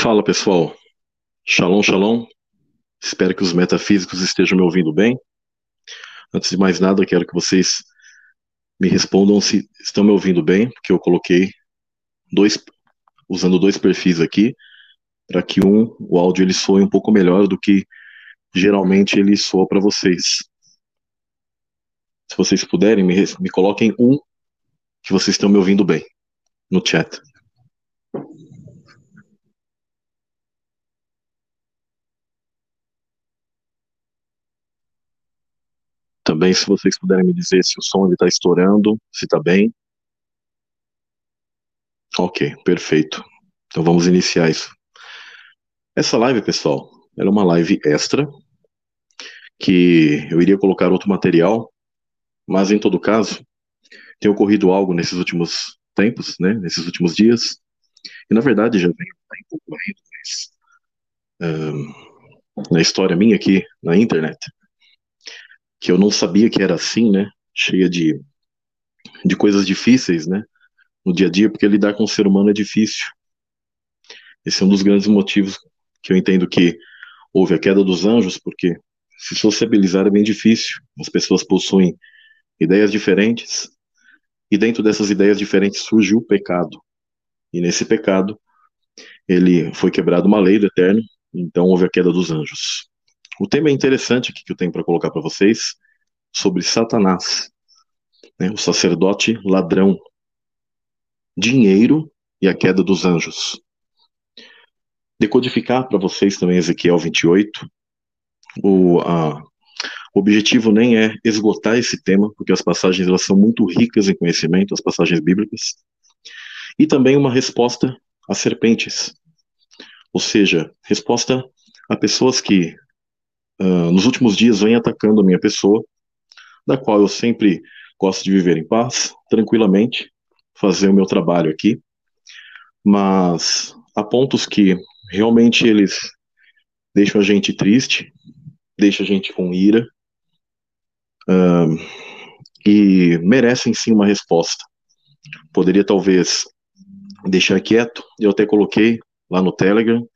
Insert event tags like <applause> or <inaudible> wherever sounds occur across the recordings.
Fala pessoal, shalom, shalom. Espero que os metafísicos estejam me ouvindo bem. Antes de mais nada, quero que vocês me respondam se estão me ouvindo bem, porque eu coloquei dois, usando dois perfis aqui, para que um, o áudio ele soe um pouco melhor do que geralmente ele soa para vocês. Se vocês puderem, me, me coloquem um que vocês estão me ouvindo bem no chat. Também, se vocês puderem me dizer se o som está estourando, se está bem. Ok, perfeito. Então vamos iniciar isso. Essa live, pessoal, ela é uma live extra que eu iria colocar outro material, mas em todo caso, tem ocorrido algo nesses últimos tempos, né, nesses últimos dias, e na verdade já vem um tempo mas, na história minha aqui na internet, que eu não sabia que era assim, né? Cheia de, de coisas difíceis, né? No dia a dia, porque lidar com o ser humano é difícil. Esse é um dos grandes motivos que eu entendo que houve a queda dos anjos, porque se sociabilizar é bem difícil. As pessoas possuem ideias diferentes, e dentro dessas ideias diferentes surgiu o pecado. E nesse pecado, ele foi quebrado uma lei do eterno, então houve a queda dos anjos. O tema é interessante aqui que eu tenho para colocar para vocês sobre Satanás, né, o sacerdote ladrão, dinheiro e a queda dos anjos. Decodificar para vocês também Ezequiel 28. O, a, o objetivo nem é esgotar esse tema, porque as passagens elas são muito ricas em conhecimento, as passagens bíblicas, e também uma resposta às serpentes, ou seja, resposta a pessoas que uh, nos últimos dias vem atacando a minha pessoa, da qual eu sempre gosto de viver em paz, tranquilamente, fazer o meu trabalho aqui, mas há pontos que realmente eles deixam a gente triste, deixam a gente com ira, uh, e merecem sim uma resposta. Poderia talvez deixar quieto, eu até coloquei lá no Telegram.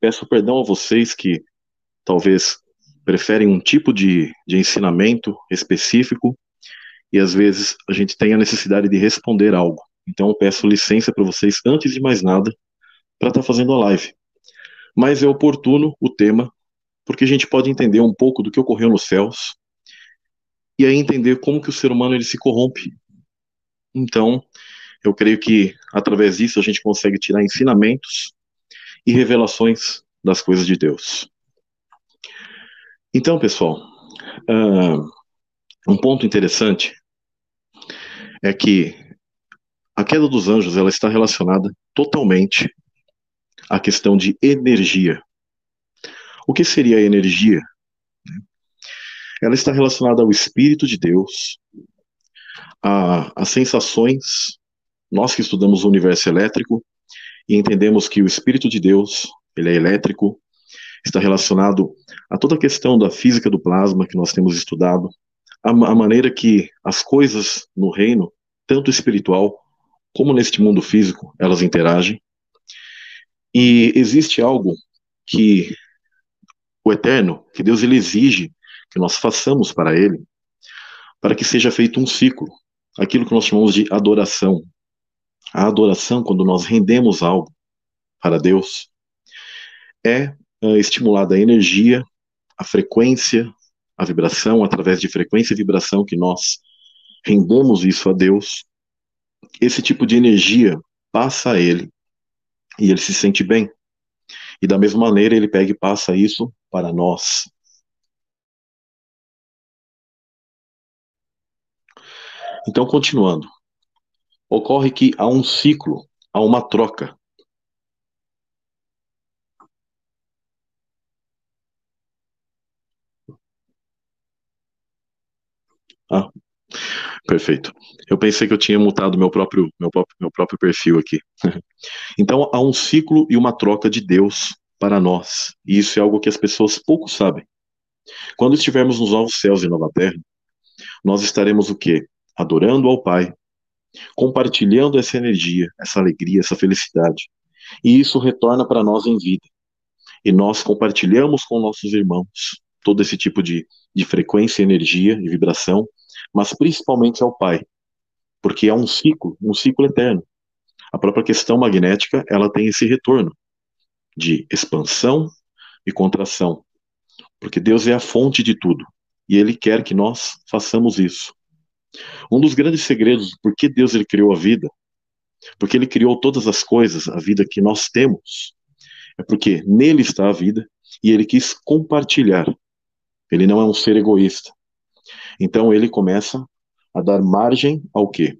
Peço perdão a vocês que talvez preferem um tipo de, de ensinamento específico e às vezes a gente tem a necessidade de responder algo. Então eu peço licença para vocês, antes de mais nada, para estar tá fazendo a live. Mas é oportuno o tema, porque a gente pode entender um pouco do que ocorreu nos céus e aí entender como que o ser humano ele se corrompe. Então, eu creio que através disso a gente consegue tirar ensinamentos e revelações das coisas de Deus. Então, pessoal, uh, um ponto interessante é que a queda dos anjos ela está relacionada totalmente à questão de energia. O que seria a energia? Ela está relacionada ao Espírito de Deus, às sensações. Nós que estudamos o universo elétrico e entendemos que o Espírito de Deus ele é elétrico, está relacionado a toda a questão da física do plasma que nós temos estudado, a, a maneira que as coisas no reino, tanto espiritual como neste mundo físico, elas interagem. E existe algo que o eterno, que Deus ele exige que nós façamos para ele, para que seja feito um ciclo, aquilo que nós chamamos de adoração. A adoração, quando nós rendemos algo para Deus, é uh, estimulada a energia, a frequência, a vibração, através de frequência e vibração que nós rendemos isso a Deus, esse tipo de energia passa a ele e ele se sente bem. E da mesma maneira ele pega e passa isso para nós. Então, continuando. Ocorre que há um ciclo, há uma troca Ah, perfeito. Eu pensei que eu tinha mutado meu próprio, meu próprio, meu próprio perfil aqui. <laughs> então, há um ciclo e uma troca de Deus para nós. E isso é algo que as pessoas pouco sabem. Quando estivermos nos novos céus e nova terra, nós estaremos o quê? Adorando ao Pai, compartilhando essa energia, essa alegria, essa felicidade. e isso retorna para nós em vida. E nós compartilhamos com nossos irmãos todo esse tipo de, de frequência, energia e vibração, mas principalmente ao Pai, porque é um ciclo, um ciclo eterno. A própria questão magnética, ela tem esse retorno de expansão e contração, porque Deus é a fonte de tudo, e Ele quer que nós façamos isso. Um dos grandes segredos por que Deus ele criou a vida, porque Ele criou todas as coisas, a vida que nós temos, é porque nele está a vida e Ele quis compartilhar. Ele não é um ser egoísta. Então ele começa a dar margem ao quê?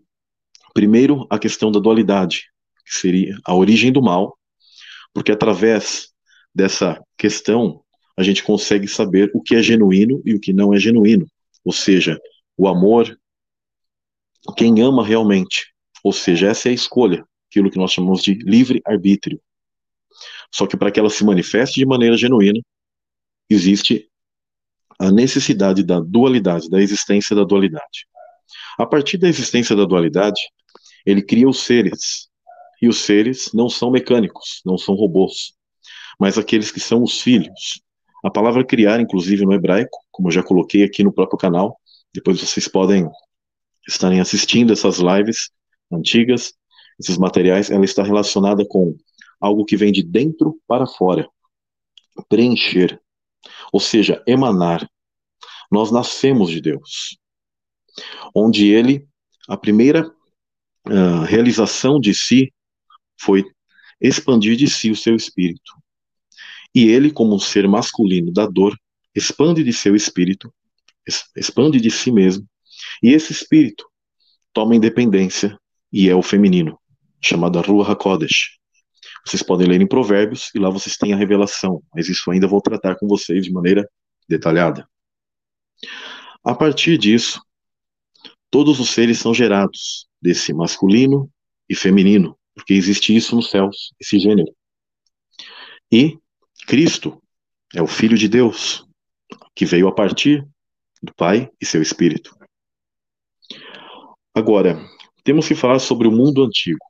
Primeiro, a questão da dualidade, que seria a origem do mal, porque através dessa questão a gente consegue saber o que é genuíno e o que não é genuíno, ou seja, o amor, quem ama realmente, ou seja, essa é a escolha, aquilo que nós chamamos de livre-arbítrio. Só que para que ela se manifeste de maneira genuína, existe a necessidade da dualidade, da existência da dualidade. A partir da existência da dualidade, ele cria os seres. E os seres não são mecânicos, não são robôs, mas aqueles que são os filhos. A palavra criar, inclusive no hebraico, como eu já coloquei aqui no próprio canal, depois vocês podem estarem assistindo essas lives antigas, esses materiais, ela está relacionada com algo que vem de dentro para fora, preencher, ou seja, emanar. Nós nascemos de Deus, onde Ele, a primeira uh, realização de si foi expandir de si o seu espírito. E ele, como um ser masculino da dor, expande de seu espírito, expande de si mesmo, e esse espírito toma independência e é o feminino, chamado Ruach HaKodesh. Vocês podem ler em Provérbios e lá vocês têm a revelação, mas isso ainda vou tratar com vocês de maneira detalhada. A partir disso, todos os seres são gerados desse masculino e feminino, porque existe isso nos céus, esse gênero. E Cristo é o Filho de Deus, que veio a partir do Pai e seu Espírito. Agora, temos que falar sobre o mundo antigo.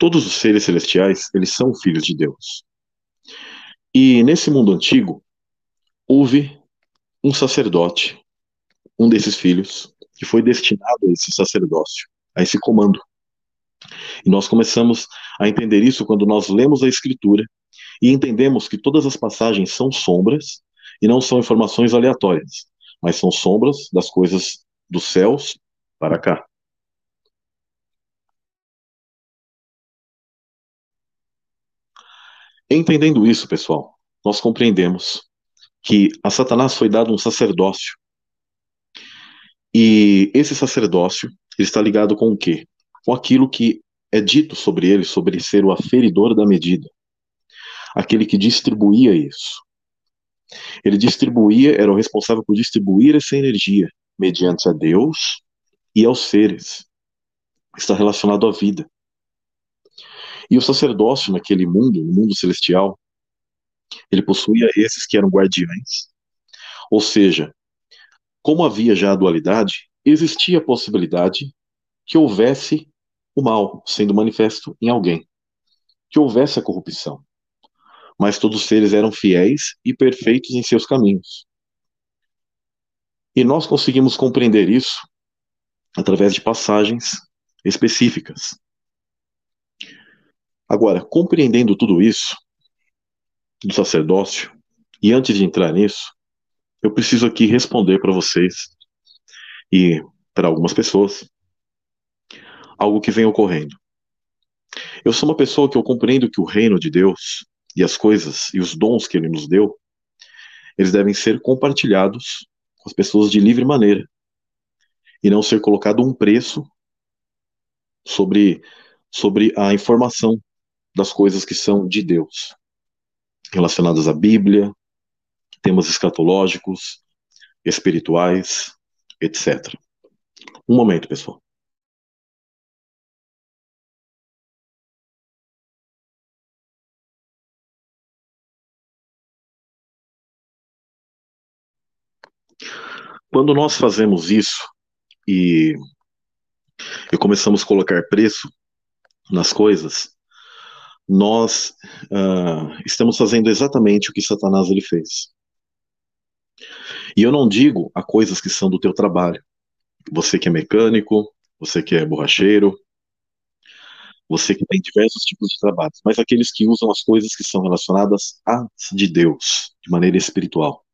Todos os seres celestiais, eles são filhos de Deus. E nesse mundo antigo, houve um sacerdote, um desses filhos, que foi destinado a esse sacerdócio a esse comando. E nós começamos a entender isso quando nós lemos a Escritura e entendemos que todas as passagens são sombras e não são informações aleatórias, mas são sombras das coisas dos céus para cá. Entendendo isso, pessoal, nós compreendemos que a Satanás foi dado um sacerdócio. E esse sacerdócio está ligado com o quê? Com aquilo que é dito sobre ele, sobre ser o aferidor da medida. Aquele que distribuía isso. Ele distribuía, era o responsável por distribuir essa energia mediante a Deus e aos seres. Está relacionado à vida. E o sacerdócio naquele mundo, no mundo celestial, ele possuía esses que eram guardiães. Ou seja, como havia já a dualidade, existia a possibilidade que houvesse o mal sendo manifesto em alguém, que houvesse a corrupção. Mas todos os seres eram fiéis e perfeitos em seus caminhos. E nós conseguimos compreender isso através de passagens específicas. Agora, compreendendo tudo isso do sacerdócio, e antes de entrar nisso, eu preciso aqui responder para vocês e para algumas pessoas algo que vem ocorrendo. Eu sou uma pessoa que eu compreendo que o reino de Deus e as coisas e os dons que ele nos deu, eles devem ser compartilhados com as pessoas de livre maneira e não ser colocado um preço sobre sobre a informação das coisas que são de Deus, relacionadas à Bíblia, temas escatológicos, espirituais, etc. Um momento, pessoal. Quando nós fazemos isso e, e começamos a colocar preço nas coisas, nós uh, estamos fazendo exatamente o que Satanás ele fez. E eu não digo a coisas que são do teu trabalho. Você que é mecânico, você que é borracheiro, você que tem diversos tipos de trabalhos, mas aqueles que usam as coisas que são relacionadas a de Deus, de maneira espiritual,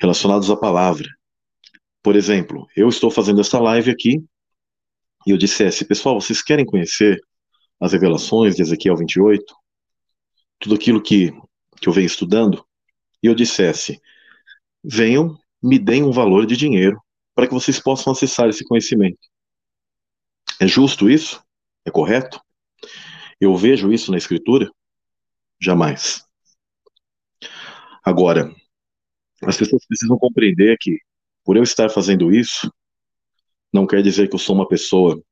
relacionados à palavra. Por exemplo, eu estou fazendo essa live aqui e eu dissesse, pessoal, vocês querem conhecer as revelações de Ezequiel 28, tudo aquilo que, que eu venho estudando, e eu dissesse, venham, me deem um valor de dinheiro para que vocês possam acessar esse conhecimento. É justo isso? É correto? Eu vejo isso na Escritura? Jamais. Agora, as pessoas precisam compreender que, por eu estar fazendo isso, não quer dizer que eu sou uma pessoa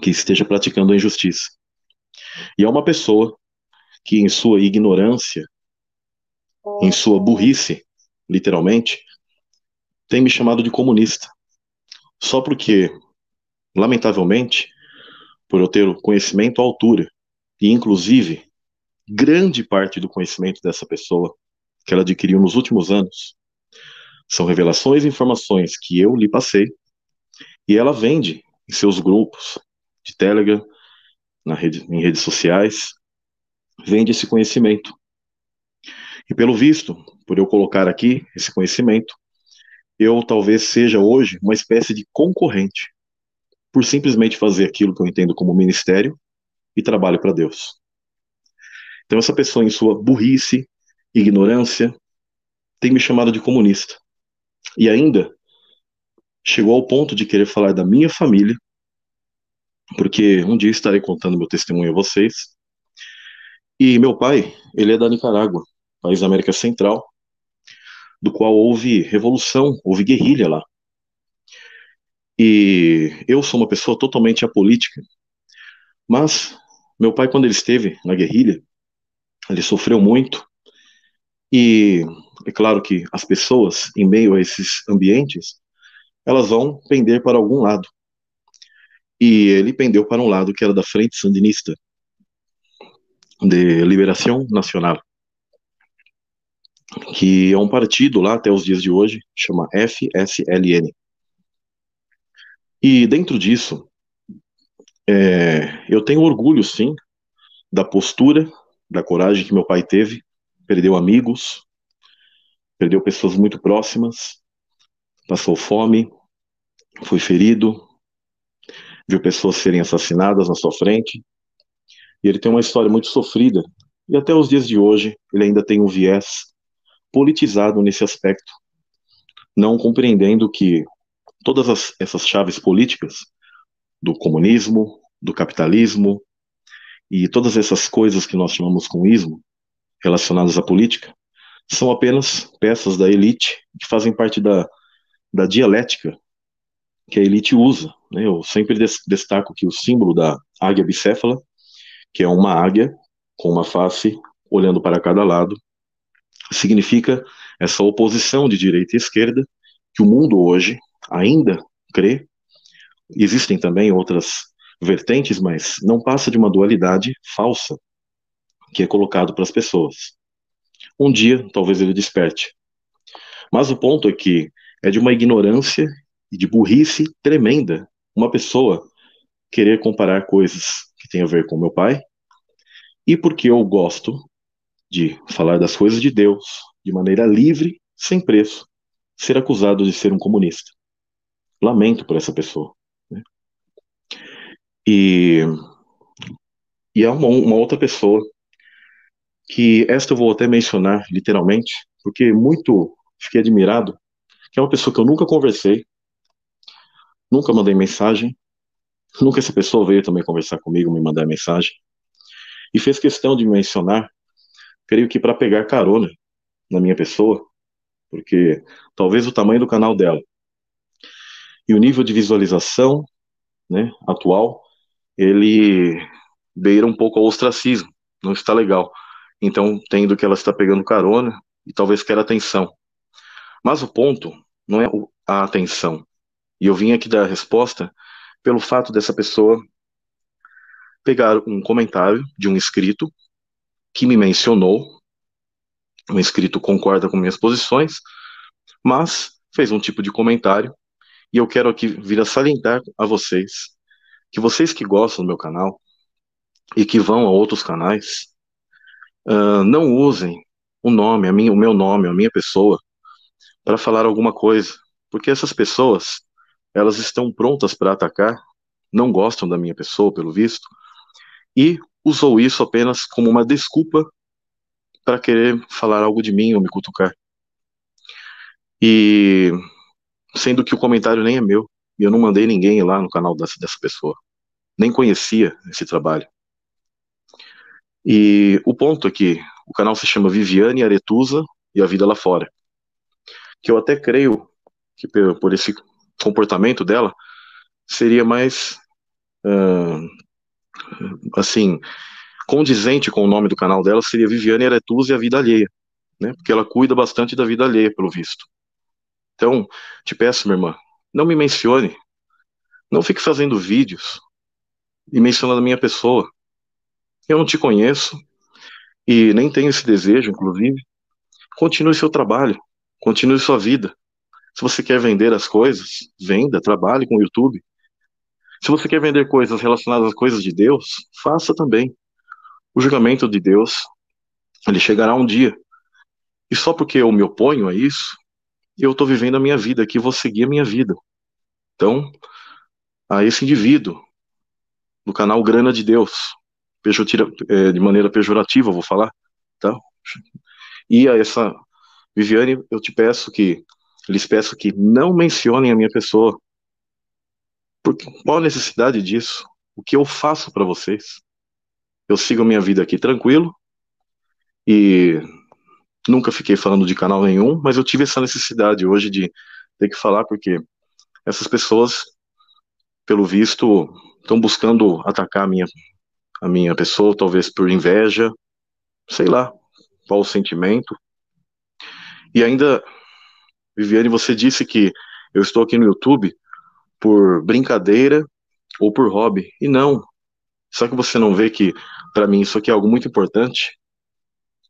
que esteja praticando a injustiça. E é uma pessoa que, em sua ignorância, em sua burrice, literalmente, tem me chamado de comunista. Só porque, lamentavelmente, por eu ter o conhecimento à altura, e inclusive grande parte do conhecimento dessa pessoa que ela adquiriu nos últimos anos são revelações e informações que eu lhe passei, e ela vende em seus grupos de Telegram, na rede, em redes sociais, vende esse conhecimento. E pelo visto, por eu colocar aqui esse conhecimento, eu talvez seja hoje uma espécie de concorrente, por simplesmente fazer aquilo que eu entendo como ministério e trabalho para Deus. Então, essa pessoa, em sua burrice, ignorância, tem me chamado de comunista. E ainda chegou ao ponto de querer falar da minha família, porque um dia estarei contando meu testemunho a vocês. E meu pai, ele é da Nicarágua, país da América Central, do qual houve revolução, houve guerrilha lá. E eu sou uma pessoa totalmente apolítica, mas meu pai, quando ele esteve na guerrilha, ele sofreu muito, e é claro que as pessoas, em meio a esses ambientes, elas vão pender para algum lado. E ele pendeu para um lado que era da Frente Sandinista de Liberação Nacional que é um partido lá até os dias de hoje, chama FSLN. E dentro disso, é, eu tenho orgulho, sim, da postura, da coragem que meu pai teve. Perdeu amigos, perdeu pessoas muito próximas, passou fome, foi ferido, viu pessoas serem assassinadas na sua frente. E ele tem uma história muito sofrida. E até os dias de hoje, ele ainda tem um viés politizado nesse aspecto, não compreendendo que todas as, essas chaves políticas do comunismo, do capitalismo e todas essas coisas que nós chamamos com ismo relacionadas à política são apenas peças da elite que fazem parte da, da dialética que a elite usa. Né? Eu sempre destaco que o símbolo da águia bicéfala, que é uma águia com uma face olhando para cada lado, significa essa oposição de direita e esquerda que o mundo hoje ainda crê. Existem também outras vertentes, mas não passa de uma dualidade falsa que é colocado para as pessoas. Um dia, talvez ele desperte. Mas o ponto é que é de uma ignorância e de burrice tremenda uma pessoa querer comparar coisas que têm a ver com meu pai e porque eu gosto de falar das coisas de Deus de maneira livre, sem preço, ser acusado de ser um comunista. Lamento por essa pessoa. Né? E, e há uma, uma outra pessoa que esta eu vou até mencionar literalmente, porque muito fiquei admirado, que é uma pessoa que eu nunca conversei, nunca mandei mensagem, nunca essa pessoa veio também conversar comigo, me mandar mensagem, e fez questão de mencionar creio que para pegar carona na minha pessoa, porque talvez o tamanho do canal dela e o nível de visualização né, atual, ele beira um pouco ao ostracismo, não está legal. Então, tendo que ela está pegando carona e talvez queira atenção. Mas o ponto não é a atenção. E eu vim aqui dar a resposta pelo fato dessa pessoa pegar um comentário de um inscrito que me mencionou, um inscrito concorda com minhas posições, mas fez um tipo de comentário. E eu quero aqui vir a salientar a vocês que vocês que gostam do meu canal e que vão a outros canais, uh, não usem o nome, a minha, o meu nome, a minha pessoa, para falar alguma coisa, porque essas pessoas, elas estão prontas para atacar, não gostam da minha pessoa, pelo visto, e usou isso apenas como uma desculpa para querer falar algo de mim ou me cutucar. E sendo que o comentário nem é meu, e eu não mandei ninguém lá no canal dessa, dessa pessoa, nem conhecia esse trabalho. E o ponto é que o canal se chama Viviane Aretusa e a Vida Lá Fora. Que eu até creio que por esse comportamento dela, seria mais, uh, assim, condizente com o nome do canal dela, seria Viviane Aretusa e a Vida Alheia, né? Porque ela cuida bastante da vida alheia, pelo visto. Então, te peço, minha irmã, não me mencione, não fique fazendo vídeos e mencionando a minha pessoa. Eu não te conheço e nem tenho esse desejo, inclusive. Continue seu trabalho, continue sua vida. Se você quer vender as coisas, venda, trabalhe com o YouTube. Se você quer vender coisas relacionadas às coisas de Deus, faça também. O julgamento de Deus, ele chegará um dia. E só porque eu me oponho a isso, eu estou vivendo a minha vida aqui, vou seguir a minha vida. Então, a esse indivíduo do canal Grana de Deus, é, de maneira pejorativa, vou falar, tá? E a essa Viviane, eu te peço que, lhes peço que não mencionem a minha pessoa. Porque qual a necessidade disso? O que eu faço para vocês? Eu sigo minha vida aqui tranquilo e nunca fiquei falando de canal nenhum, mas eu tive essa necessidade hoje de ter que falar porque essas pessoas, pelo visto, estão buscando atacar a minha a minha pessoa, talvez por inveja, sei lá, qual o sentimento. E ainda, Viviane, você disse que eu estou aqui no YouTube por brincadeira ou por hobby. E não. Só que você não vê que, para mim, isso aqui é algo muito importante?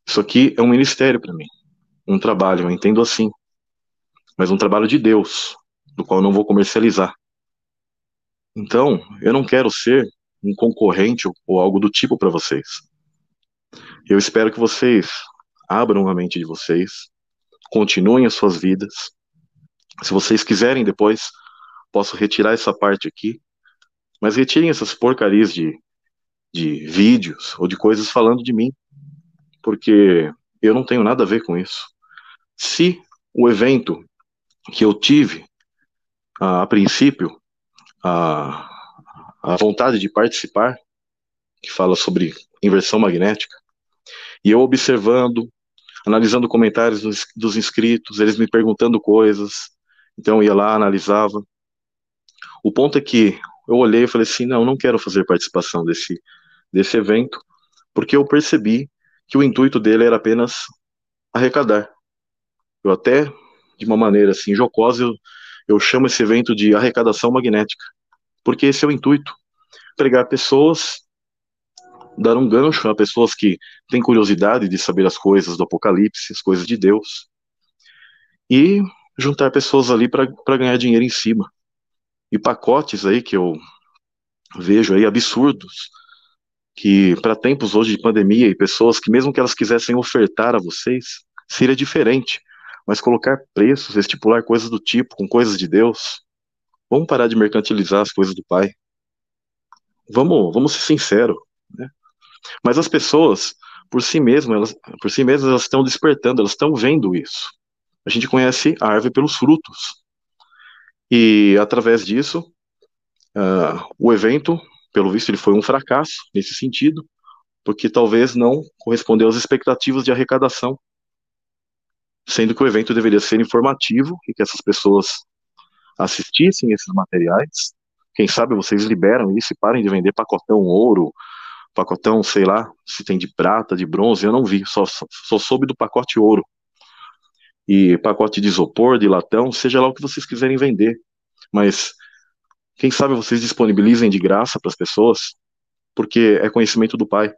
Isso aqui é um ministério para mim. Um trabalho, eu entendo assim. Mas um trabalho de Deus, do qual eu não vou comercializar. Então, eu não quero ser um concorrente ou algo do tipo para vocês. Eu espero que vocês abram a mente de vocês, continuem as suas vidas. Se vocês quiserem depois, posso retirar essa parte aqui, mas retirem essas porcarias de, de vídeos ou de coisas falando de mim, porque eu não tenho nada a ver com isso. Se o evento que eu tive, a, a princípio, a, a vontade de participar, que fala sobre inversão magnética, e eu observando, analisando comentários dos, dos inscritos, eles me perguntando coisas, então eu ia lá, analisava. O ponto é que eu olhei e falei assim, não, não quero fazer participação desse, desse evento, porque eu percebi que o intuito dele era apenas arrecadar. Eu até, de uma maneira assim jocosa, eu, eu chamo esse evento de arrecadação magnética porque esse é o intuito. Pregar pessoas, dar um gancho a pessoas que têm curiosidade de saber as coisas do Apocalipse, as coisas de Deus, e juntar pessoas ali para ganhar dinheiro em cima. E pacotes aí que eu vejo aí absurdos, que para tempos hoje de pandemia e pessoas que mesmo que elas quisessem ofertar a vocês, seria diferente. Mas colocar preços, estipular coisas do tipo com coisas de Deus, Vamos parar de mercantilizar as coisas do Pai. Vamos, vamos ser sinceros, né? Mas as pessoas, por si mesmas, elas, por si mesmas, elas estão despertando, elas estão vendo isso. A gente conhece a árvore pelos frutos. E através disso, uh, o evento, pelo visto, ele foi um fracasso nesse sentido, porque talvez não correspondeu às expectativas de arrecadação, sendo que o evento deveria ser informativo e que essas pessoas assistissem esses materiais. Quem sabe vocês liberam isso e parem de vender pacotão ouro, pacotão, sei lá, se tem de prata, de bronze, eu não vi, só, só, soube do pacote ouro. E pacote de isopor, de latão, seja lá o que vocês quiserem vender. Mas quem sabe vocês disponibilizem de graça para as pessoas porque é conhecimento do Pai.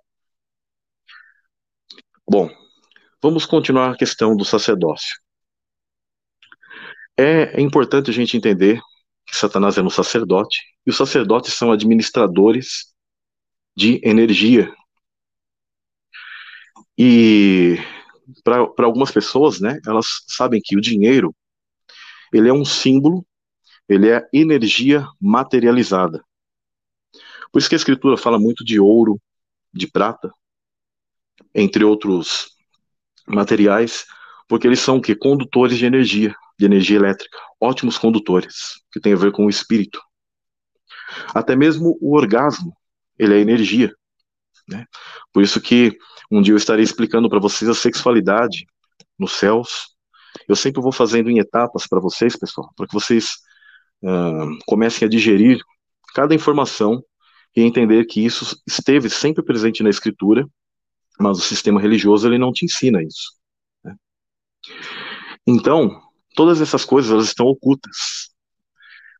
Bom, vamos continuar a questão do sacerdócio. É, é importante a gente entender que Satanás é um sacerdote, e os sacerdotes são administradores de energia. E para algumas pessoas, né, elas sabem que o dinheiro ele é um símbolo, ele é energia materializada. Por isso que a escritura fala muito de ouro, de prata, entre outros materiais, porque eles são que condutores de energia, de energia elétrica, ótimos condutores, que tem a ver com o espírito. Até mesmo o orgasmo, ele é energia, né? Por isso que um dia eu estarei explicando para vocês a sexualidade nos céus. Eu sempre vou fazendo em etapas para vocês, pessoal, para que vocês uh, comecem a digerir cada informação e entender que isso esteve sempre presente na escritura, mas o sistema religioso ele não te ensina isso. Né? Então, todas essas coisas elas estão ocultas.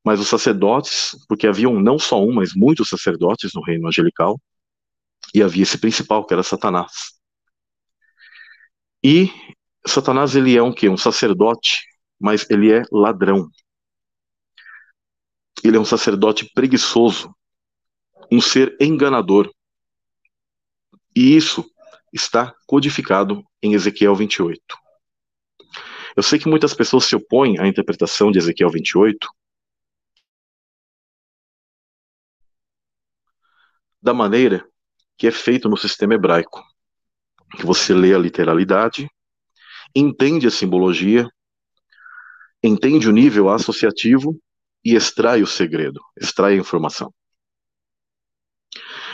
Mas os sacerdotes, porque haviam não só um, mas muitos sacerdotes no reino angelical, e havia esse principal, que era Satanás. E Satanás, ele é um quê? Um sacerdote, mas ele é ladrão. Ele é um sacerdote preguiçoso, um ser enganador. E isso está codificado em Ezequiel 28. Eu sei que muitas pessoas se opõem à interpretação de Ezequiel 28 da maneira que é feito no sistema hebraico. Que você lê a literalidade, entende a simbologia, entende o nível associativo e extrai o segredo, extrai a informação.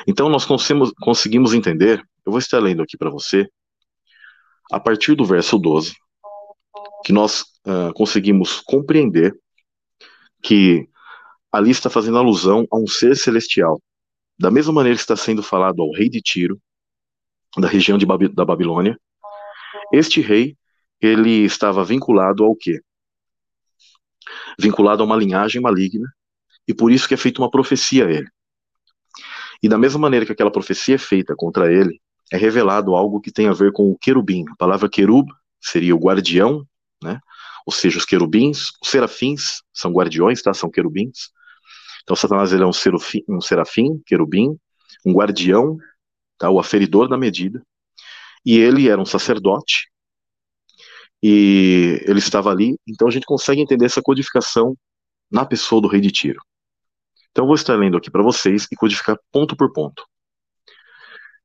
Então nós conseguimos, entender, eu vou estar lendo aqui para você, a partir do verso 12, que nós uh, conseguimos compreender que ali está fazendo alusão a um ser celestial, da mesma maneira que está sendo falado ao rei de Tiro, da região de da Babilônia, este rei, ele estava vinculado ao quê? Vinculado a uma linhagem maligna, e por isso que é feita uma profecia a ele. E da mesma maneira que aquela profecia é feita contra ele, é revelado algo que tem a ver com o querubim. A palavra querub seria o guardião, né? Ou seja, os querubins, os serafins são guardiões, tá? São querubins. Então, Satanás ele é um, serafim, um serafim, querubim, um guardião, tá? o aferidor da medida. E ele era um sacerdote. E ele estava ali. Então, a gente consegue entender essa codificação na pessoa do rei de Tiro. Então, eu vou estar lendo aqui para vocês e codificar ponto por ponto.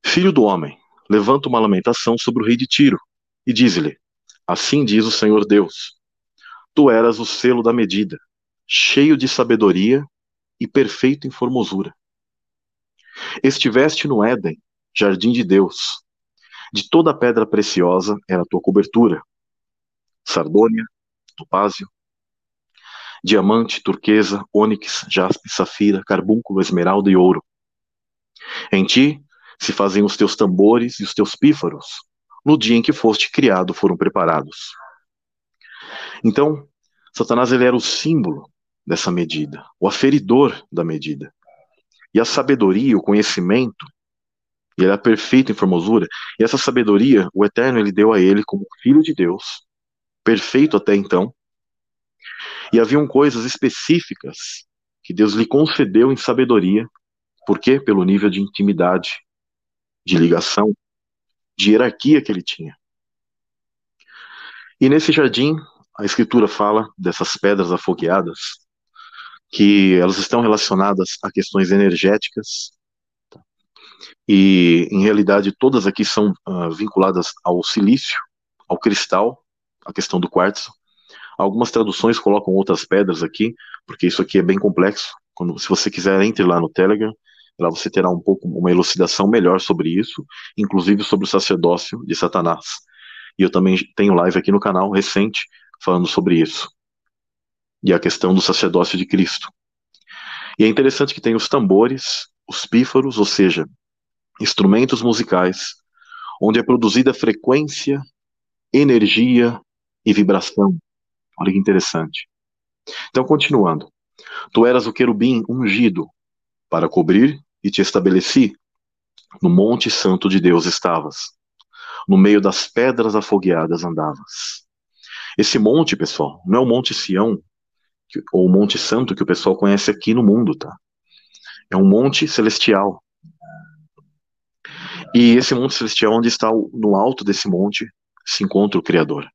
Filho do homem, levanta uma lamentação sobre o rei de Tiro e diz-lhe: Assim diz o Senhor Deus: Tu eras o selo da medida, cheio de sabedoria e perfeito em formosura. Estiveste no Éden, jardim de Deus. De toda pedra preciosa era a tua cobertura: sardônia, topázio, diamante, turquesa, ônix, jaspe, safira, carbúnculo, esmeralda e ouro. Em ti se fazem os teus tambores e os teus pífaros. No dia em que foste criado foram preparados. Então, Satanás ele era o símbolo dessa medida, o aferidor da medida. E a sabedoria, o conhecimento, ele era perfeito em formosura, e essa sabedoria, o Eterno ele deu a ele como filho de Deus, perfeito até então. E haviam coisas específicas que Deus lhe concedeu em sabedoria, por quê? Pelo nível de intimidade, de ligação, de hierarquia que ele tinha. E nesse jardim, a escritura fala dessas pedras afogueadas, que elas estão relacionadas a questões energéticas, tá? e em realidade todas aqui são uh, vinculadas ao silício, ao cristal, a questão do quartzo. Algumas traduções colocam outras pedras aqui, porque isso aqui é bem complexo. Quando, se você quiser, entre lá no Telegram, lá você terá um pouco uma elucidação melhor sobre isso, inclusive sobre o sacerdócio de Satanás. E eu também tenho live aqui no canal recente falando sobre isso e a questão do sacerdócio de Cristo. E é interessante que tem os tambores, os pífaros, ou seja, instrumentos musicais, onde é produzida frequência, energia e vibração. Olha que interessante. Então, continuando. Tu eras o querubim ungido para cobrir e te estabeleci No monte santo de Deus estavas. No meio das pedras afogueadas andavas. Esse monte, pessoal, não é o Monte Sião, ou Monte Santo que o pessoal conhece aqui no mundo, tá? É um monte celestial. E esse monte celestial, onde está no alto desse monte, se encontra o Criador.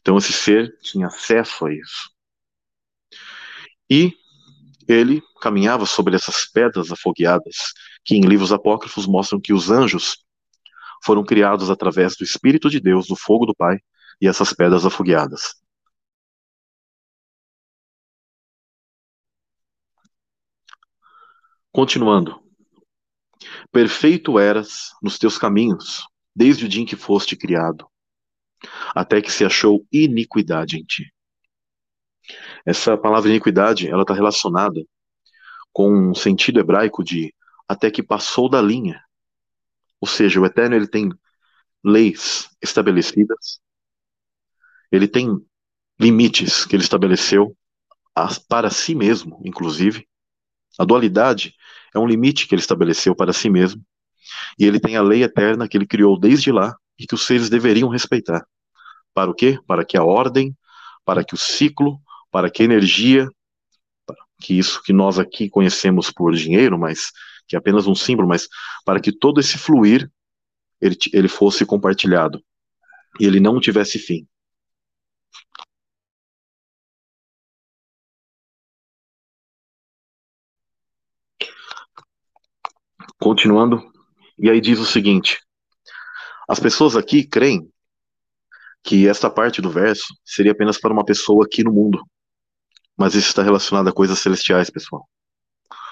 Então esse ser tinha acesso a isso. E ele caminhava sobre essas pedras afogueadas, que em livros apócrifos mostram que os anjos foram criados através do Espírito de Deus, do fogo do Pai, e essas pedras afogueadas. Continuando. Perfeito eras nos teus caminhos, desde o dia em que foste criado, até que se achou iniquidade em ti. Essa palavra iniquidade, ela está relacionada com um sentido hebraico de até que passou da linha. Ou seja, o Eterno ele tem leis estabelecidas, ele tem limites que ele estabeleceu para si mesmo, inclusive. A dualidade é um limite que ele estabeleceu para si mesmo. E ele tem a lei eterna que ele criou desde lá e que os seres deveriam respeitar. Para o quê? Para que a ordem, para que o ciclo, para que a energia, que isso que nós aqui conhecemos por dinheiro, mas que é apenas um símbolo, mas para que todo esse fluir ele, ele fosse compartilhado e ele não tivesse fim. Continuando, e aí diz o seguinte: as pessoas aqui creem que esta parte do verso seria apenas para uma pessoa aqui no mundo, mas isso está relacionado a coisas celestiais, pessoal,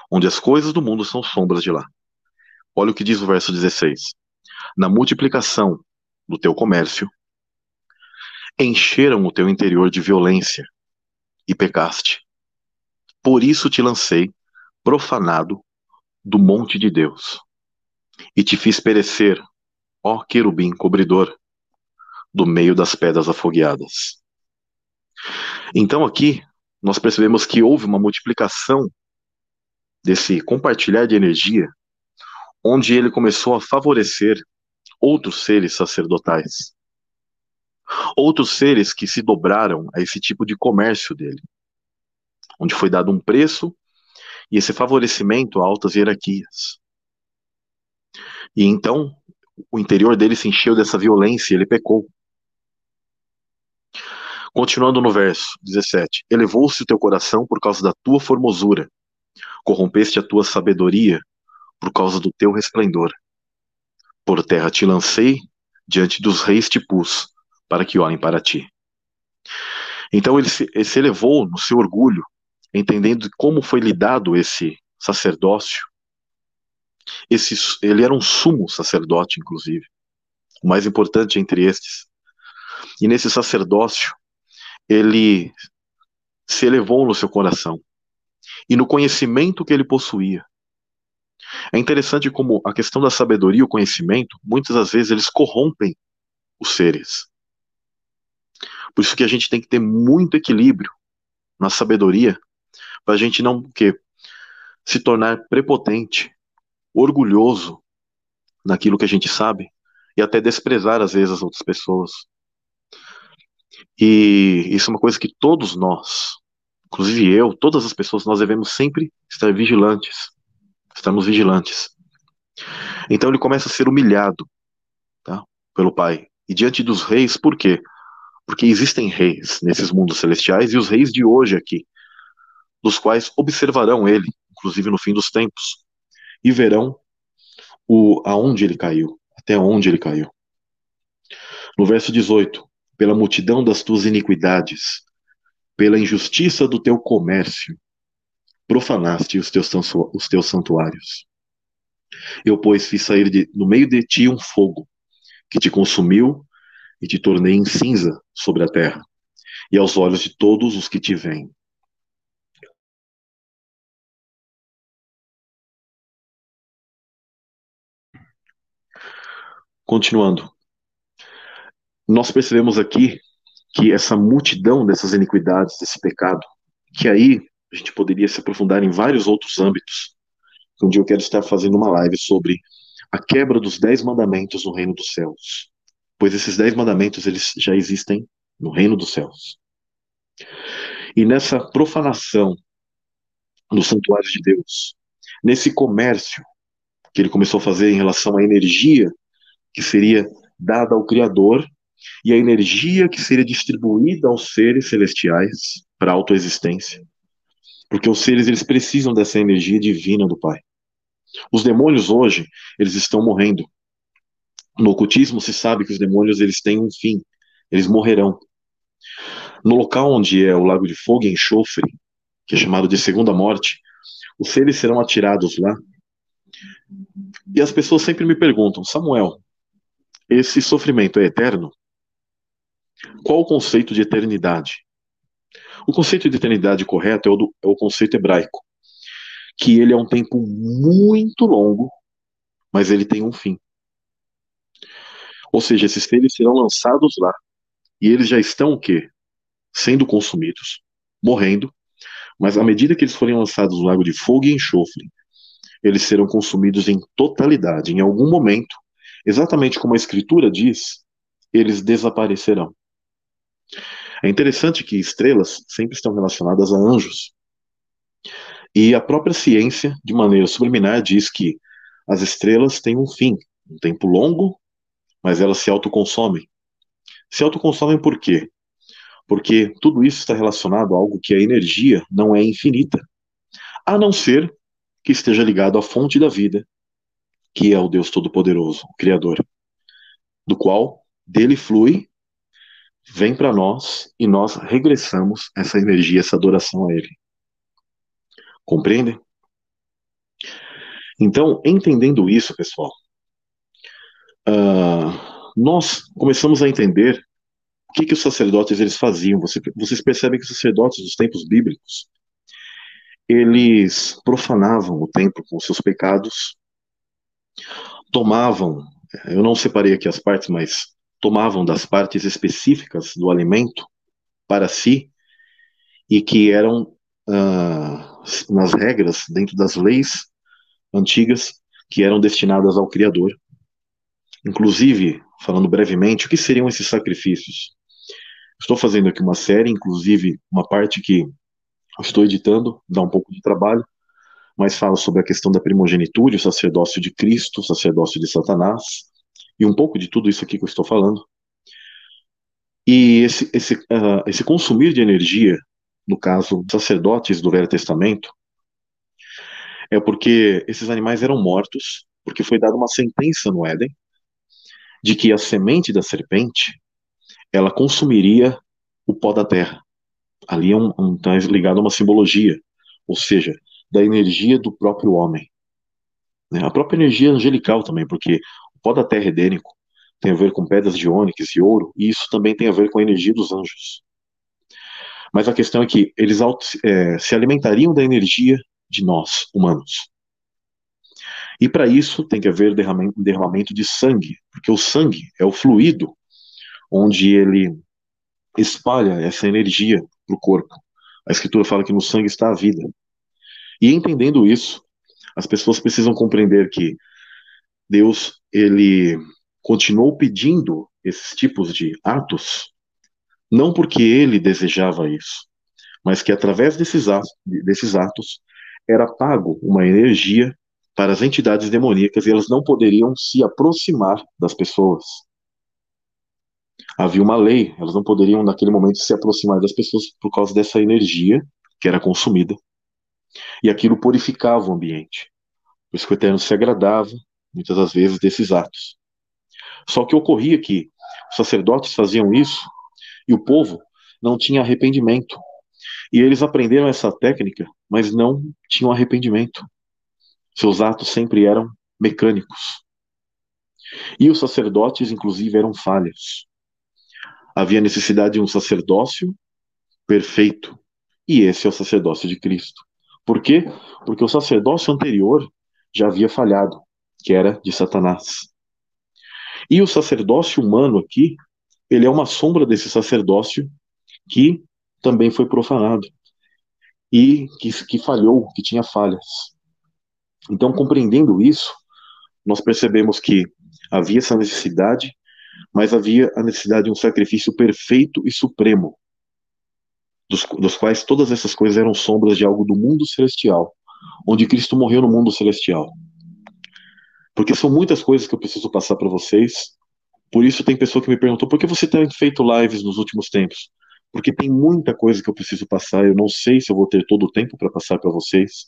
onde as coisas do mundo são sombras de lá. Olha o que diz o verso 16: Na multiplicação do teu comércio, encheram o teu interior de violência e pecaste. Por isso te lancei, profanado, do monte de Deus, e te fiz perecer, ó querubim cobridor, do meio das pedras afogueadas. Então aqui nós percebemos que houve uma multiplicação desse compartilhar de energia, onde ele começou a favorecer outros seres sacerdotais. Outros seres que se dobraram a esse tipo de comércio dele, onde foi dado um preço e esse favorecimento a altas hierarquias. E então o interior dele se encheu dessa violência e ele pecou. Continuando no verso 17: Elevou-se o teu coração por causa da tua formosura, corrompeste a tua sabedoria por causa do teu resplendor. Por terra te lancei, diante dos reis te pus, para que olhem para ti. Então ele se, ele se elevou no seu orgulho, entendendo como foi lidado esse sacerdócio. Esse, ele era um sumo sacerdote, inclusive, o mais importante entre estes. E nesse sacerdócio, ele se elevou no seu coração e no conhecimento que ele possuía. É interessante como a questão da sabedoria e o conhecimento, muitas das vezes, eles corrompem os seres. Por isso que a gente tem que ter muito equilíbrio na sabedoria para a gente não se tornar prepotente, orgulhoso naquilo que a gente sabe e até desprezar às vezes as outras pessoas. E isso é uma coisa que todos nós, inclusive eu, todas as pessoas, nós devemos sempre estar vigilantes. Estarmos vigilantes. Então ele começa a ser humilhado tá, pelo Pai. E diante dos reis, por quê? Porque existem reis nesses mundos celestiais e os reis de hoje aqui dos quais observarão ele, inclusive no fim dos tempos, e verão o aonde ele caiu, até onde ele caiu. No verso 18, pela multidão das tuas iniquidades, pela injustiça do teu comércio, profanaste os teus, os teus santuários. Eu, pois, fiz sair de, no meio de ti um fogo, que te consumiu e te tornei em cinza sobre a terra, e aos olhos de todos os que te veem. Continuando. Nós percebemos aqui que essa multidão dessas iniquidades, desse pecado, que aí a gente poderia se aprofundar em vários outros âmbitos. Um dia eu quero estar fazendo uma live sobre a quebra dos dez mandamentos no reino dos céus, pois esses dez mandamentos eles já existem no reino dos céus. E nessa profanação nos santuários de Deus, nesse comércio que ele começou a fazer em relação à energia que seria dada ao Criador e a energia que seria distribuída aos seres celestiais para a autoexistência. Porque os seres eles precisam dessa energia divina do Pai. Os demônios hoje, eles estão morrendo. No ocultismo se sabe que os demônios eles têm um fim, eles morrerão. No local onde é o lago de fogo e enxofre, que é chamado de segunda morte, os seres serão atirados lá. E as pessoas sempre me perguntam, Samuel, esse sofrimento é eterno? Qual o conceito de eternidade? O conceito de eternidade correto é o, do, é o conceito hebraico, que ele é um tempo muito longo, mas ele tem um fim. Ou seja, esses seres serão lançados lá, e eles já estão o quê? Sendo consumidos, morrendo, mas à medida que eles forem lançados no lago de fogo e enxofre, eles serão consumidos em totalidade. Em algum momento, exatamente como a Escritura diz, eles desaparecerão. É interessante que estrelas sempre estão relacionadas a anjos. E a própria ciência, de maneira subliminar, diz que as estrelas têm um fim, um tempo longo, mas elas se autoconsomem. Se autoconsomem por quê? Porque tudo isso está relacionado a algo que a energia não é infinita, a não ser que esteja ligado à fonte da vida, que é o Deus Todo-Poderoso, o Criador, do qual dele flui, vem para nós e nós regressamos essa energia, essa adoração a Ele. Compreendem? Então, entendendo isso, pessoal, uh, nós começamos a entender o que, que os sacerdotes eles faziam. Você, vocês percebem que os sacerdotes dos tempos bíblicos eles profanavam o templo com seus pecados, tomavam, eu não separei aqui as partes, mas tomavam das partes específicas do alimento para si e que eram ah, nas regras, dentro das leis antigas, que eram destinadas ao Criador. Inclusive, falando brevemente, o que seriam esses sacrifícios? Estou fazendo aqui uma série, inclusive uma parte que estou editando, dá um pouco de trabalho, mas fala sobre a questão da primogenitura, o sacerdócio de Cristo, o sacerdócio de Satanás, e um pouco de tudo isso aqui que eu estou falando. E esse, esse, uh, esse consumir de energia, no caso, sacerdotes do Velho Testamento, é porque esses animais eram mortos, porque foi dada uma sentença no Éden, de que a semente da serpente, ela consumiria o pó da terra. Ali é um, um, tá ligado a uma simbologia, ou seja, da energia do próprio homem. Né? A própria energia angelical também, porque o pó da terra edênico tem a ver com pedras de ônix e ouro, e isso também tem a ver com a energia dos anjos. Mas a questão é que eles é, se alimentariam da energia de nós, humanos. E para isso tem que haver derramamento de sangue, porque o sangue é o fluido onde ele espalha essa energia para o corpo. A escritura fala que no sangue está a vida. E entendendo isso, as pessoas precisam compreender que Deus ele continuou pedindo esses tipos de atos, não porque ele desejava isso, mas que através desses atos, desses atos era pago uma energia para as entidades demoníacas e elas não poderiam se aproximar das pessoas havia uma lei, elas não poderiam naquele momento se aproximar das pessoas por causa dessa energia que era consumida. E aquilo purificava o ambiente. Por isso que o Eterno se agradava, muitas das vezes, desses atos. Só que ocorria que os sacerdotes faziam isso e o povo não tinha arrependimento. E eles aprenderam essa técnica, mas não tinham arrependimento. Seus atos sempre eram mecânicos. E os sacerdotes, inclusive, eram falhos havia necessidade de um sacerdócio perfeito. E esse é o sacerdócio de Cristo. Por quê? Porque o sacerdócio anterior já havia falhado, que era de Satanás. E o sacerdócio humano aqui, ele é uma sombra desse sacerdócio que também foi profanado e que, que falhou, que tinha falhas. Então, compreendendo isso, nós percebemos que havia essa necessidade, mas havia a necessidade de um sacrifício perfeito e supremo, dos, dos quais todas essas coisas eram sombras de algo do mundo celestial, onde Cristo morreu no mundo celestial. Porque são muitas coisas que eu preciso passar para vocês. Por isso tem pessoa que me perguntou por que você tem feito lives nos últimos tempos? Porque tem muita coisa que eu preciso passar. Eu não sei se eu vou ter todo o tempo para passar para vocês.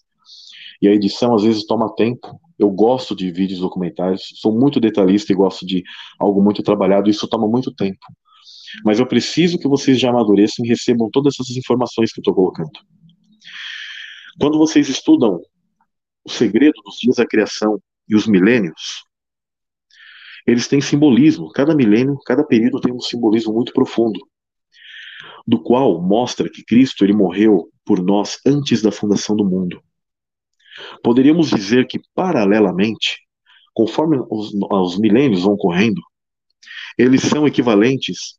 E a edição às vezes toma tempo. Eu gosto de vídeos documentários, sou muito detalhista e gosto de algo muito trabalhado. Isso toma muito tempo. Mas eu preciso que vocês já amadureçam e recebam todas essas informações que eu estou colocando. Quando vocês estudam o segredo dos dias da criação e os milênios, eles têm simbolismo. Cada milênio, cada período tem um simbolismo muito profundo, do qual mostra que Cristo ele morreu por nós antes da fundação do mundo. Poderíamos dizer que, paralelamente, conforme os, os milênios vão correndo, eles são equivalentes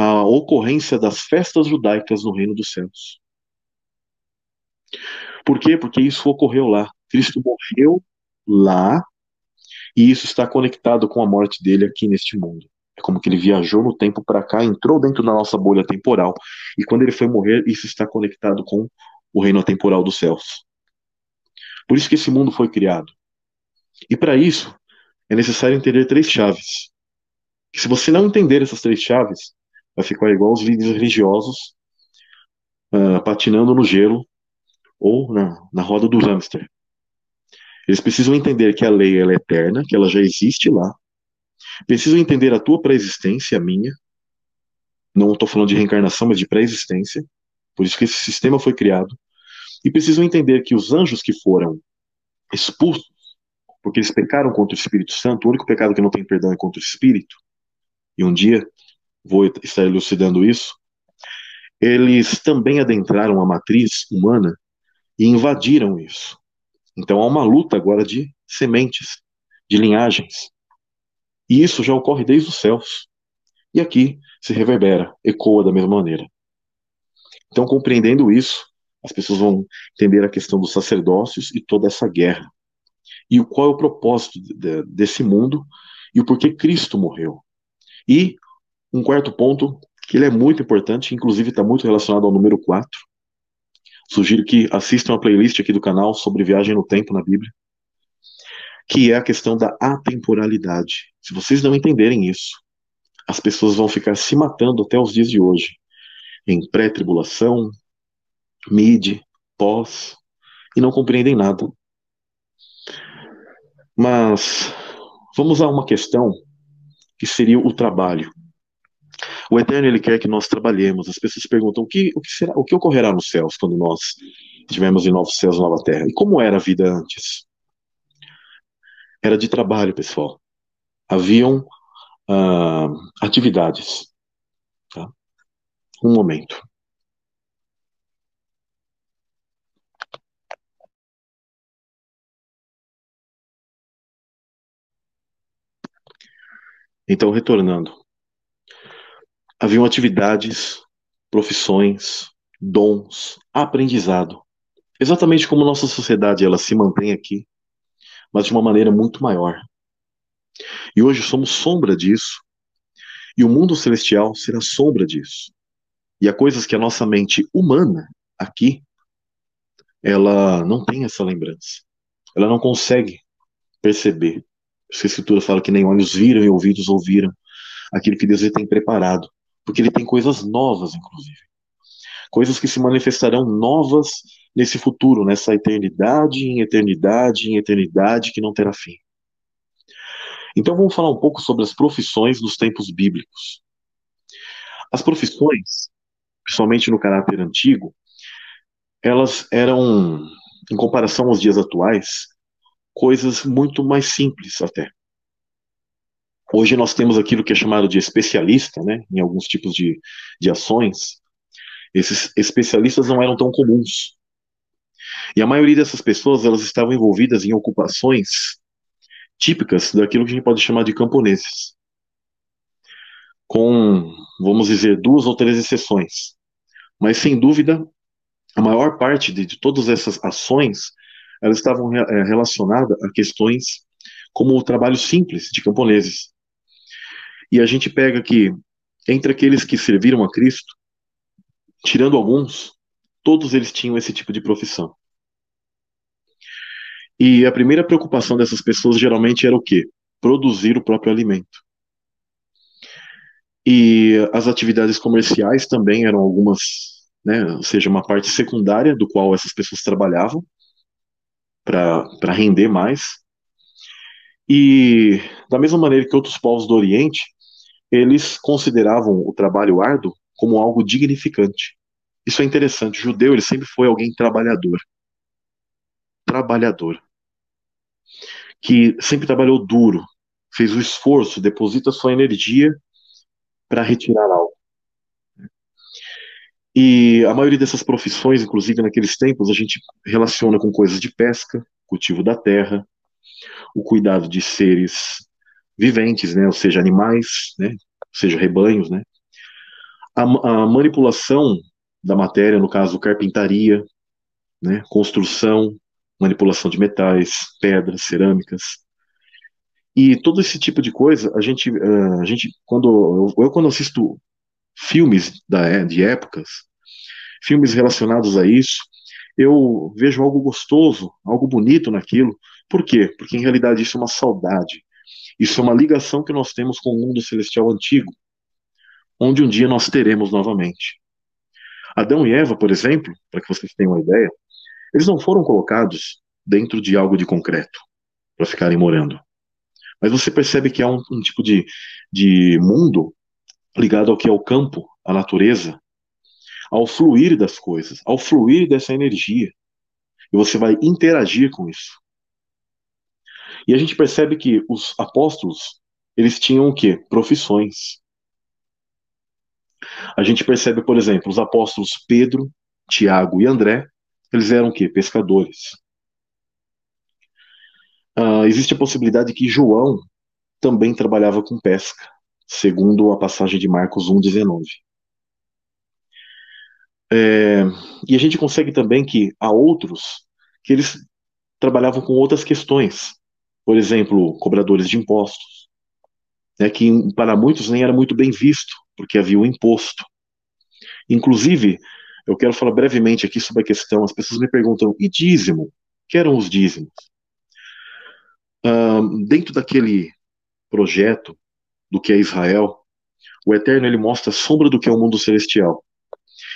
à ocorrência das festas judaicas no reino dos céus. Por quê? Porque isso ocorreu lá. Cristo morreu lá e isso está conectado com a morte dele aqui neste mundo. É como que ele viajou no tempo para cá, entrou dentro da nossa bolha temporal e quando ele foi morrer, isso está conectado com o reino temporal dos céus. Por isso que esse mundo foi criado. E para isso é necessário entender três chaves. se você não entender essas três chaves, vai ficar igual os líderes religiosos uh, patinando no gelo ou na, na roda do hamster. Eles precisam entender que a lei ela é eterna, que ela já existe lá. Precisam entender a tua pré-existência, a minha. Não estou falando de reencarnação, mas de pré-existência. Por isso que esse sistema foi criado. E precisam entender que os anjos que foram expulsos, porque eles pecaram contra o Espírito Santo, o único pecado que não tem perdão é contra o Espírito. E um dia vou estar elucidando isso. Eles também adentraram a matriz humana e invadiram isso. Então há uma luta agora de sementes, de linhagens. E isso já ocorre desde os céus. E aqui se reverbera, ecoa da mesma maneira. Então, compreendendo isso, as pessoas vão entender a questão dos sacerdócios e toda essa guerra. E qual é o propósito de, desse mundo e o porquê Cristo morreu. E um quarto ponto, que ele é muito importante, inclusive está muito relacionado ao número 4, Sugiro que assistam a playlist aqui do canal sobre viagem no tempo na Bíblia, que é a questão da atemporalidade. Se vocês não entenderem isso, as pessoas vão ficar se matando até os dias de hoje, em pré-tribulação, mid, pós, e não compreendem nada. Mas vamos a uma questão que seria o trabalho. O Eterno ele quer que nós trabalhemos. As pessoas perguntam o que, o que será, o que ocorrerá nos céus quando nós estivermos em novos céus, nova terra. E como era a vida antes? Era de trabalho, pessoal. Haviam uh, atividades. Tá? Um momento. Então, retornando haviam atividades, profissões, dons, aprendizado. Exatamente como nossa sociedade ela se mantém aqui, mas de uma maneira muito maior. E hoje somos sombra disso, e o mundo celestial será sombra disso. E há coisas que a nossa mente humana aqui, ela não tem essa lembrança. Ela não consegue perceber. A escritura fala que nem olhos viram e ouvidos ouviram aquilo que Deus tem preparado porque ele tem coisas novas, inclusive. Coisas que se manifestarão novas nesse futuro, nessa eternidade, em eternidade, em eternidade que não terá fim. Então vamos falar um pouco sobre as profissões dos tempos bíblicos. As profissões, principalmente no caráter antigo, elas eram, em comparação aos dias atuais, coisas muito mais simples até. Hoje nós temos aquilo que é chamado de especialista, né, em alguns tipos de, de ações. Esses especialistas não eram tão comuns. E a maioria dessas pessoas, elas estavam envolvidas em ocupações típicas daquilo que a gente pode chamar de camponeses. Com, vamos dizer, duas ou três exceções. Mas, sem dúvida, a maior parte de, de todas essas ações, elas estavam é, relacionadas a questões como o trabalho simples de camponeses. E a gente pega que, entre aqueles que serviram a Cristo, tirando alguns, todos eles tinham esse tipo de profissão. E a primeira preocupação dessas pessoas geralmente era o quê? Produzir o próprio alimento. E as atividades comerciais também eram algumas, né, ou seja, uma parte secundária do qual essas pessoas trabalhavam para render mais. E da mesma maneira que outros povos do Oriente, eles consideravam o trabalho árduo como algo dignificante. Isso é interessante. O judeu ele sempre foi alguém trabalhador, trabalhador, que sempre trabalhou duro, fez o esforço, deposita sua energia para retirar algo. E a maioria dessas profissões, inclusive naqueles tempos, a gente relaciona com coisas de pesca, cultivo da terra, o cuidado de seres viventes, né, ou seja, animais, né, ou seja, rebanhos, né. A, a manipulação da matéria, no caso, carpintaria, né, construção, manipulação de metais, pedras, cerâmicas, e todo esse tipo de coisa, a gente, uh, a gente quando eu, eu, quando assisto filmes da, de épocas, filmes relacionados a isso, eu vejo algo gostoso, algo bonito naquilo. Por quê? Porque em realidade isso é uma saudade. Isso é uma ligação que nós temos com o mundo celestial antigo, onde um dia nós teremos novamente. Adão e Eva, por exemplo, para que vocês tenham uma ideia, eles não foram colocados dentro de algo de concreto para ficarem morando. Mas você percebe que há um, um tipo de, de mundo ligado ao que é o campo, a natureza, ao fluir das coisas, ao fluir dessa energia. E você vai interagir com isso. E a gente percebe que os apóstolos, eles tinham o quê? Profissões. A gente percebe, por exemplo, os apóstolos Pedro, Tiago e André, eles eram o quê? Pescadores. Uh, existe a possibilidade que João também trabalhava com pesca, segundo a passagem de Marcos 1,19. É, e a gente consegue também que há outros que eles trabalhavam com outras questões, por exemplo, cobradores de impostos, né, que para muitos nem era muito bem visto, porque havia o imposto. Inclusive, eu quero falar brevemente aqui sobre a questão, as pessoas me perguntam, e dízimo? Que eram os dízimos? dentro daquele projeto do que é Israel, o Eterno ele mostra a sombra do que é o mundo celestial.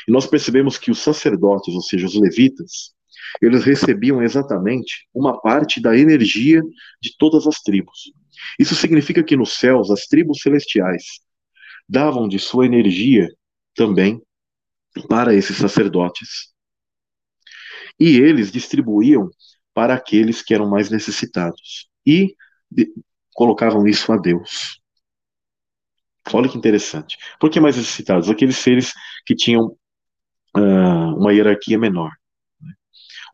E nós percebemos que os sacerdotes, ou seja, os levitas, eles recebiam exatamente uma parte da energia de todas as tribos. Isso significa que nos céus, as tribos celestiais davam de sua energia também para esses sacerdotes. E eles distribuíam para aqueles que eram mais necessitados e de, colocavam isso a Deus. Olha que interessante. Por que mais necessitados? Aqueles seres que tinham uh, uma hierarquia menor.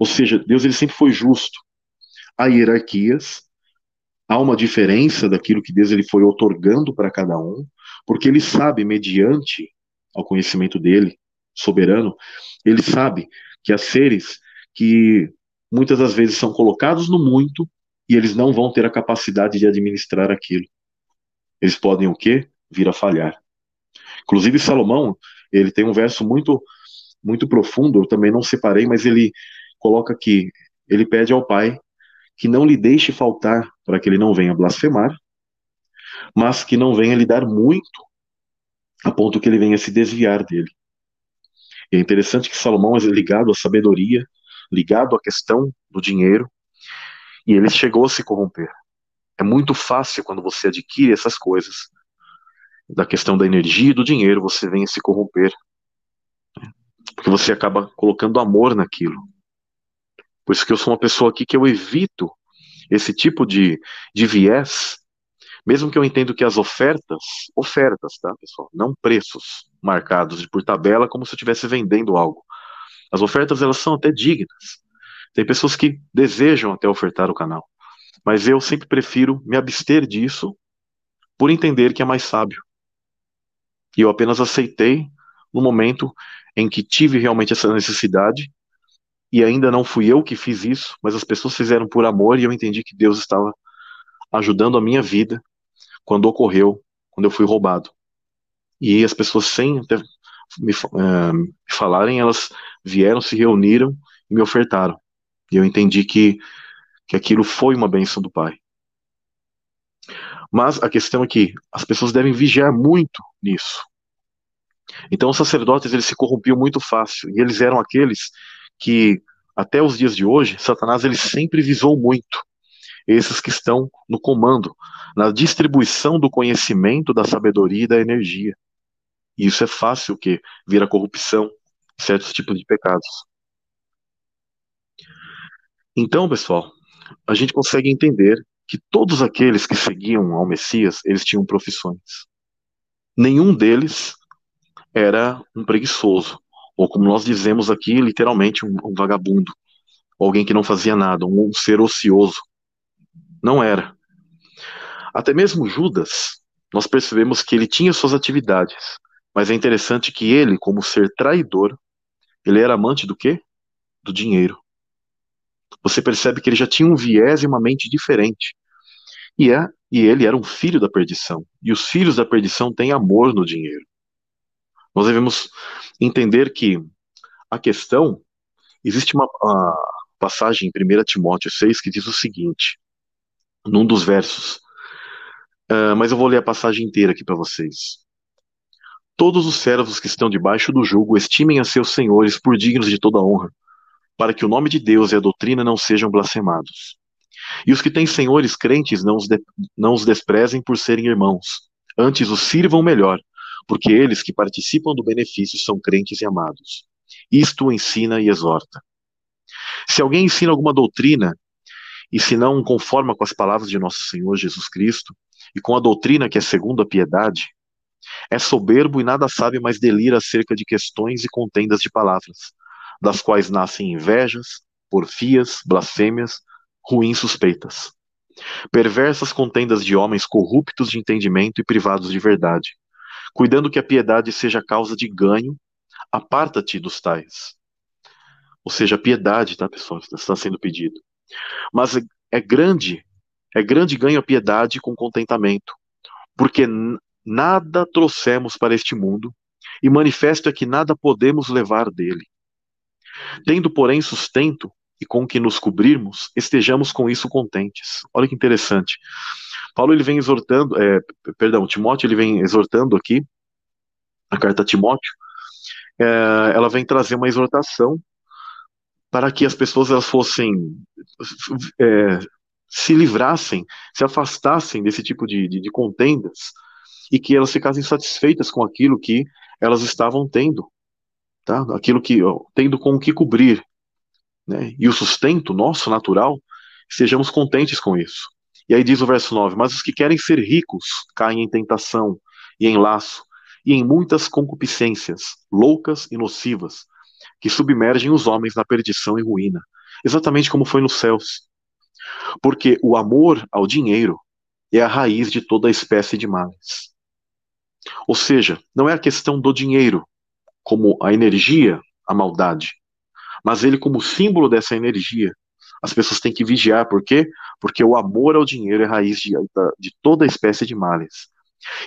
Ou seja, Deus ele sempre foi justo. Há hierarquias, há uma diferença daquilo que Deus ele foi otorgando para cada um, porque ele sabe, mediante ao conhecimento dele, soberano, ele sabe que há seres que muitas das vezes são colocados no muito e eles não vão ter a capacidade de administrar aquilo. Eles podem o quê? Vir a falhar. Inclusive Salomão, ele tem um verso muito muito profundo, eu também não separei, mas ele coloca que ele pede ao Pai que não lhe deixe faltar para que ele não venha blasfemar, mas que não venha lhe dar muito a ponto que ele venha se desviar dele. E é interessante que Salomão é ligado à sabedoria, ligado à questão do dinheiro, e ele chegou a se corromper. É muito fácil quando você adquire essas coisas, da questão da energia e do dinheiro, você vem a se corromper. Porque você acaba colocando amor naquilo. Por isso que eu sou uma pessoa aqui que eu evito esse tipo de, de viés, mesmo que eu entendo que as ofertas, ofertas, tá, pessoal, não preços marcados por tabela como se eu estivesse vendendo algo. As ofertas, elas são até dignas. Tem pessoas que desejam até ofertar o canal, mas eu sempre prefiro me abster disso por entender que é mais sábio. E eu apenas aceitei no momento em que tive realmente essa necessidade e ainda não fui eu que fiz isso, mas as pessoas fizeram por amor e eu entendi que Deus estava ajudando a minha vida quando ocorreu, quando eu fui roubado. E as pessoas, sem até me, uh, falarem, elas vieram, se reuniram e me ofertaram. E eu entendi que, que aquilo foi uma bênção do Pai. Mas a questão é que as pessoas devem vigiar muito nisso. Então os sacerdotes eles se corrompiam muito fácil e eles eram aqueles que até os dias de hoje Satanás ele sempre visou muito esses que estão no comando, na distribuição do conhecimento, da sabedoria e da energia. E isso é fácil que vira corrupção, certos tipos de pecados. Então, pessoal, a gente consegue entender que todos aqueles que seguiam ao Messias, eles tinham profissões. Nenhum deles era um preguiçoso, ou como nós dizemos aqui, literalmente um, um vagabundo, alguém que não fazia nada, um, ser ocioso. Não era. Até mesmo Judas, nós percebemos que ele tinha suas atividades, mas é interessante que ele, como ser traidor, ele era amante do quê? Do dinheiro. Você percebe que ele já tinha um viés e uma mente diferente. E, é, e ele era um filho da perdição. E os filhos da perdição têm amor no dinheiro. Nós devemos entender que a questão. Existe uma passagem em 1 Timóteo 6 que diz o seguinte, num dos versos. Uh, mas eu vou ler a passagem inteira aqui para vocês. Todos os servos que estão debaixo do jugo estimem a seus senhores por dignos de toda honra, para que o nome de Deus e a doutrina não sejam blasfemados. E os que têm senhores crentes não os, de, não os desprezem por serem irmãos, antes os sirvam melhor, porque eles que participam do benefício são crentes e amados. Isto ensina e exorta. Se alguém ensina alguma doutrina e se não conforma com as palavras de nosso Senhor Jesus Cristo e com a doutrina que é segundo a piedade, é soberbo e nada sabe, mas delira acerca de questões e contendas de palavras, das quais nascem invejas, porfias, blasfêmias, ruins suspeitas. Perversas contendas de homens corruptos de entendimento e privados de verdade, cuidando que a piedade seja causa de ganho, aparta-te dos tais. Ou seja, piedade, tá, pessoal, está sendo pedido. Mas é grande, é grande ganho a piedade com contentamento, porque nada trouxemos para este mundo, e manifesto é que nada podemos levar dele. Tendo, porém, sustento e com que nos cobrirmos, estejamos com isso contentes. Olha que interessante. Paulo ele vem exortando, é, perdão, Timóteo ele vem exortando aqui, a carta a Timóteo, é, ela vem trazer uma exortação para que as pessoas elas fossem é, se livrassem, se afastassem desse tipo de, de, de contendas e que elas ficassem satisfeitas com aquilo que elas estavam tendo, tá? Aquilo que ó, tendo com o que cobrir, né? E o sustento nosso natural, sejamos contentes com isso. E aí diz o verso 9: Mas os que querem ser ricos caem em tentação e em laço e em muitas concupiscências, loucas e nocivas, que submergem os homens na perdição e ruína, exatamente como foi nos céus. Porque o amor ao dinheiro é a raiz de toda espécie de males. Ou seja, não é a questão do dinheiro como a energia, a maldade, mas ele como símbolo dessa energia. As pessoas têm que vigiar, por quê? Porque o amor ao dinheiro é raiz de, de toda espécie de males.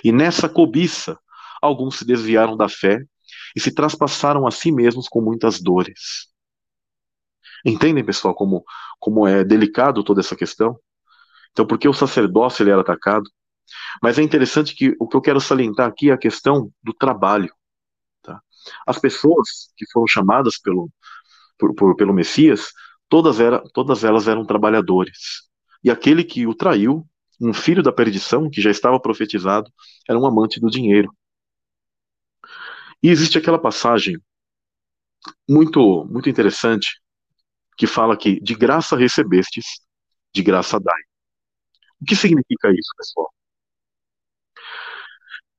E nessa cobiça, alguns se desviaram da fé e se traspassaram a si mesmos com muitas dores. Entendem, pessoal, como, como é delicado toda essa questão? Então, por que o sacerdócio ele era atacado? Mas é interessante que o que eu quero salientar aqui é a questão do trabalho. Tá? As pessoas que foram chamadas pelo, por, por, pelo Messias, todas, era, todas elas eram trabalhadores. E aquele que o traiu, um filho da perdição, que já estava profetizado, era um amante do dinheiro. E existe aquela passagem muito, muito interessante que fala que de graça recebestes, de graça dai. O que significa isso, pessoal?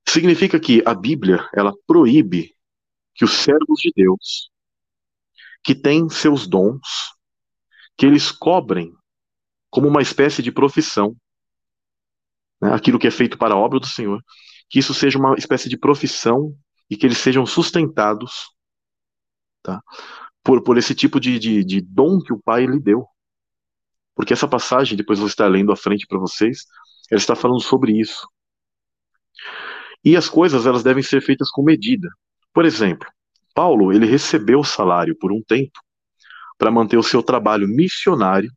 Significa que a Bíblia, ela proíbe que os servos de Deus, que têm seus dons, que eles cobrem como uma espécie de profissão, né, aquilo que é feito para a obra do Senhor, que isso seja uma espécie de profissão e que eles sejam sustentados tá, por, por esse tipo de, de, de dom que o Pai lhe deu. Porque essa passagem, depois vou estar lendo à frente para vocês, ela está falando sobre isso. E as coisas, elas devem ser feitas com medida. Por exemplo, Paulo, ele recebeu salário por um tempo para manter o seu trabalho missionário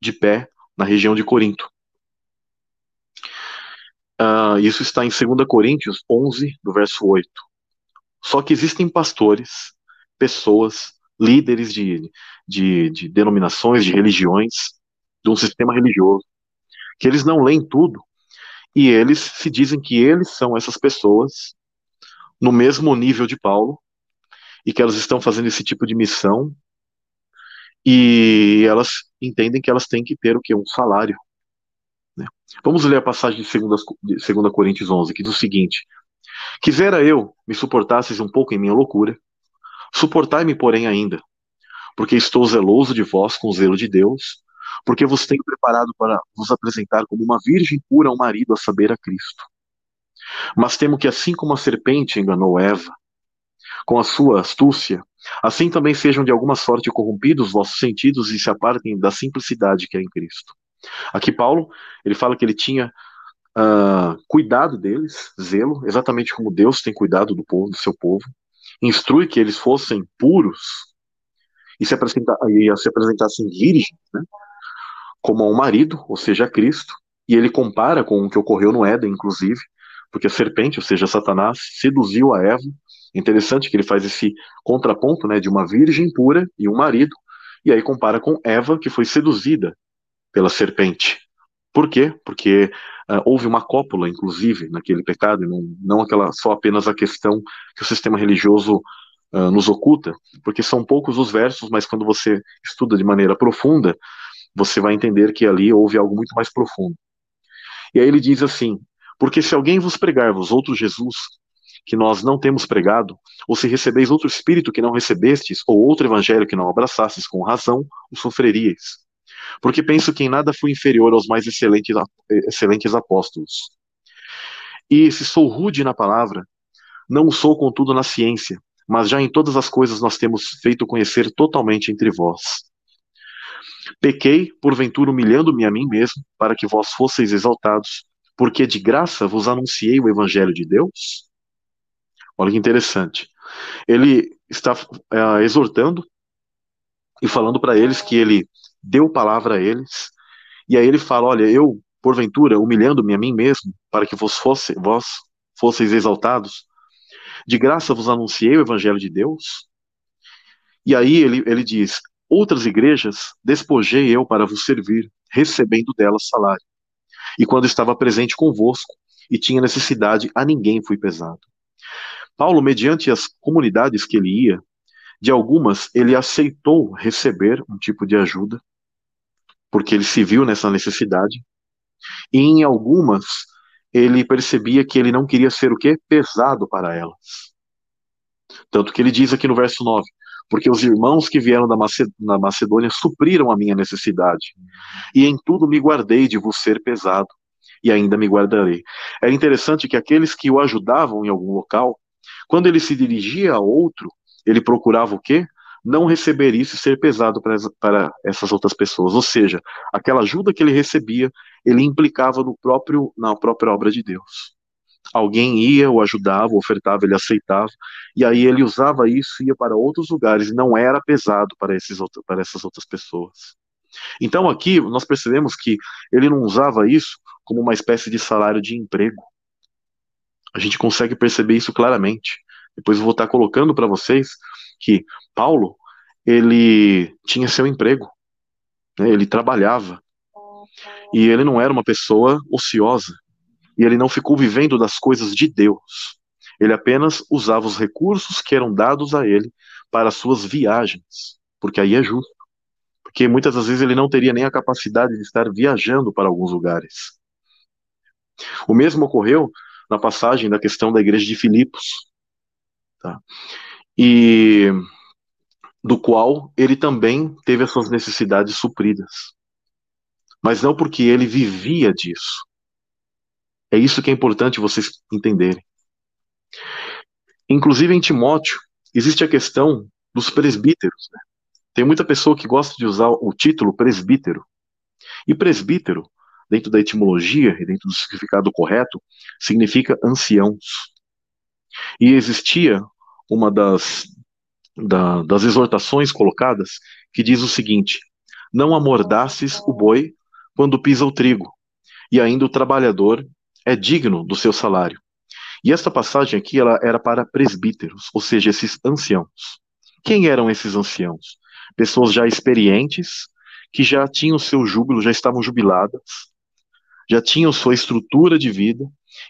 de pé na região de Corinto. Uh, isso está em 2 Coríntios 11, do verso 8. Só que existem pastores, pessoas, líderes de, de, de denominações, de religiões, de um sistema religioso, que eles não leem tudo e eles se dizem que eles são essas pessoas no mesmo nível de Paulo e que elas estão fazendo esse tipo de missão e elas entendem que elas têm que ter o que? Um salário. Né? Vamos ler a passagem de 2, de 2 Coríntios 11, que diz o seguinte: Quisera eu me suportasseis um pouco em minha loucura, suportai-me, porém, ainda, porque estou zeloso de vós com o zelo de Deus, porque vos tenho preparado para vos apresentar como uma virgem pura ao marido, a saber, a Cristo. Mas temo que, assim como a serpente enganou Eva, com a sua astúcia, assim também sejam de alguma sorte corrompidos vossos sentidos e se apartem da simplicidade que é em Cristo. Aqui Paulo, ele fala que ele tinha uh, cuidado deles, zelo, exatamente como Deus tem cuidado do povo, do seu povo, instrui que eles fossem puros e se, apresentar, e se apresentassem virgens, né, como um marido, ou seja, Cristo, e ele compara com o que ocorreu no Éden, inclusive, porque a serpente, ou seja, Satanás, seduziu a Eva. Interessante que ele faz esse contraponto, né, de uma virgem pura e um marido, e aí compara com Eva, que foi seduzida pela serpente. Por quê? Porque uh, houve uma cópula, inclusive, naquele pecado, e não, não aquela só apenas a questão que o sistema religioso uh, nos oculta, porque são poucos os versos, mas quando você estuda de maneira profunda, você vai entender que ali houve algo muito mais profundo. E aí ele diz assim: Porque se alguém vos pregar-vos outro Jesus, que nós não temos pregado, ou se recebeis outro espírito que não recebestes, ou outro evangelho que não abraçastes com razão, o sofreríeis. Porque penso que em nada fui inferior aos mais excelentes, excelentes apóstolos. E se sou rude na palavra, não sou contudo na ciência, mas já em todas as coisas nós temos feito conhecer totalmente entre vós. Pequei, porventura humilhando-me a mim mesmo, para que vós fosseis exaltados, porque de graça vos anunciei o evangelho de Deus? Olha que interessante. Ele está é, exortando e falando para eles que ele deu palavra a eles, e aí ele fala: Olha, eu, porventura, humilhando-me a mim mesmo, para que vos, fosse, vós fosseis exaltados, de graça vos anunciei o evangelho de Deus? E aí ele, ele diz: Outras igrejas despojei eu para vos servir, recebendo delas salário. E quando estava presente convosco e tinha necessidade, a ninguém fui pesado. Paulo, mediante as comunidades que ele ia, de algumas ele aceitou receber um tipo de ajuda, porque ele se viu nessa necessidade. E em algumas ele percebia que ele não queria ser o quê? Pesado para elas. Tanto que ele diz aqui no verso 9: porque os irmãos que vieram da Macedônia supriram a minha necessidade, e em tudo me guardei de vos ser pesado, e ainda me guardarei. É interessante que aqueles que o ajudavam em algum local, quando ele se dirigia a outro, ele procurava o quê? Não receber isso e ser pesado para essas outras pessoas. Ou seja, aquela ajuda que ele recebia, ele implicava no próprio, na própria obra de Deus. Alguém ia, o ajudava, ofertava, ele aceitava, e aí ele usava isso e ia para outros lugares, e não era pesado para, esses, para essas outras pessoas. Então aqui nós percebemos que ele não usava isso como uma espécie de salário de emprego. A gente consegue perceber isso claramente. Depois eu vou estar colocando para vocês que Paulo, ele tinha seu emprego, né, ele trabalhava, e ele não era uma pessoa ociosa, e ele não ficou vivendo das coisas de Deus. Ele apenas usava os recursos que eram dados a ele para suas viagens, porque aí é justo. Porque muitas das vezes ele não teria nem a capacidade de estar viajando para alguns lugares. O mesmo ocorreu na passagem da questão da igreja de Filipos, tá? e do qual ele também teve as suas necessidades supridas. Mas não porque ele vivia disso, é isso que é importante vocês entenderem. Inclusive em Timóteo, existe a questão dos presbíteros. Né? Tem muita pessoa que gosta de usar o título presbítero. E presbítero, dentro da etimologia e dentro do significado correto, significa anciãos. E existia uma das, da, das exortações colocadas que diz o seguinte: Não amordaces o boi quando pisa o trigo, e ainda o trabalhador é digno do seu salário. E esta passagem aqui ela era para presbíteros, ou seja, esses anciãos. Quem eram esses anciãos? Pessoas já experientes, que já tinham seu júbilo, já estavam jubiladas, já tinham sua estrutura de vida,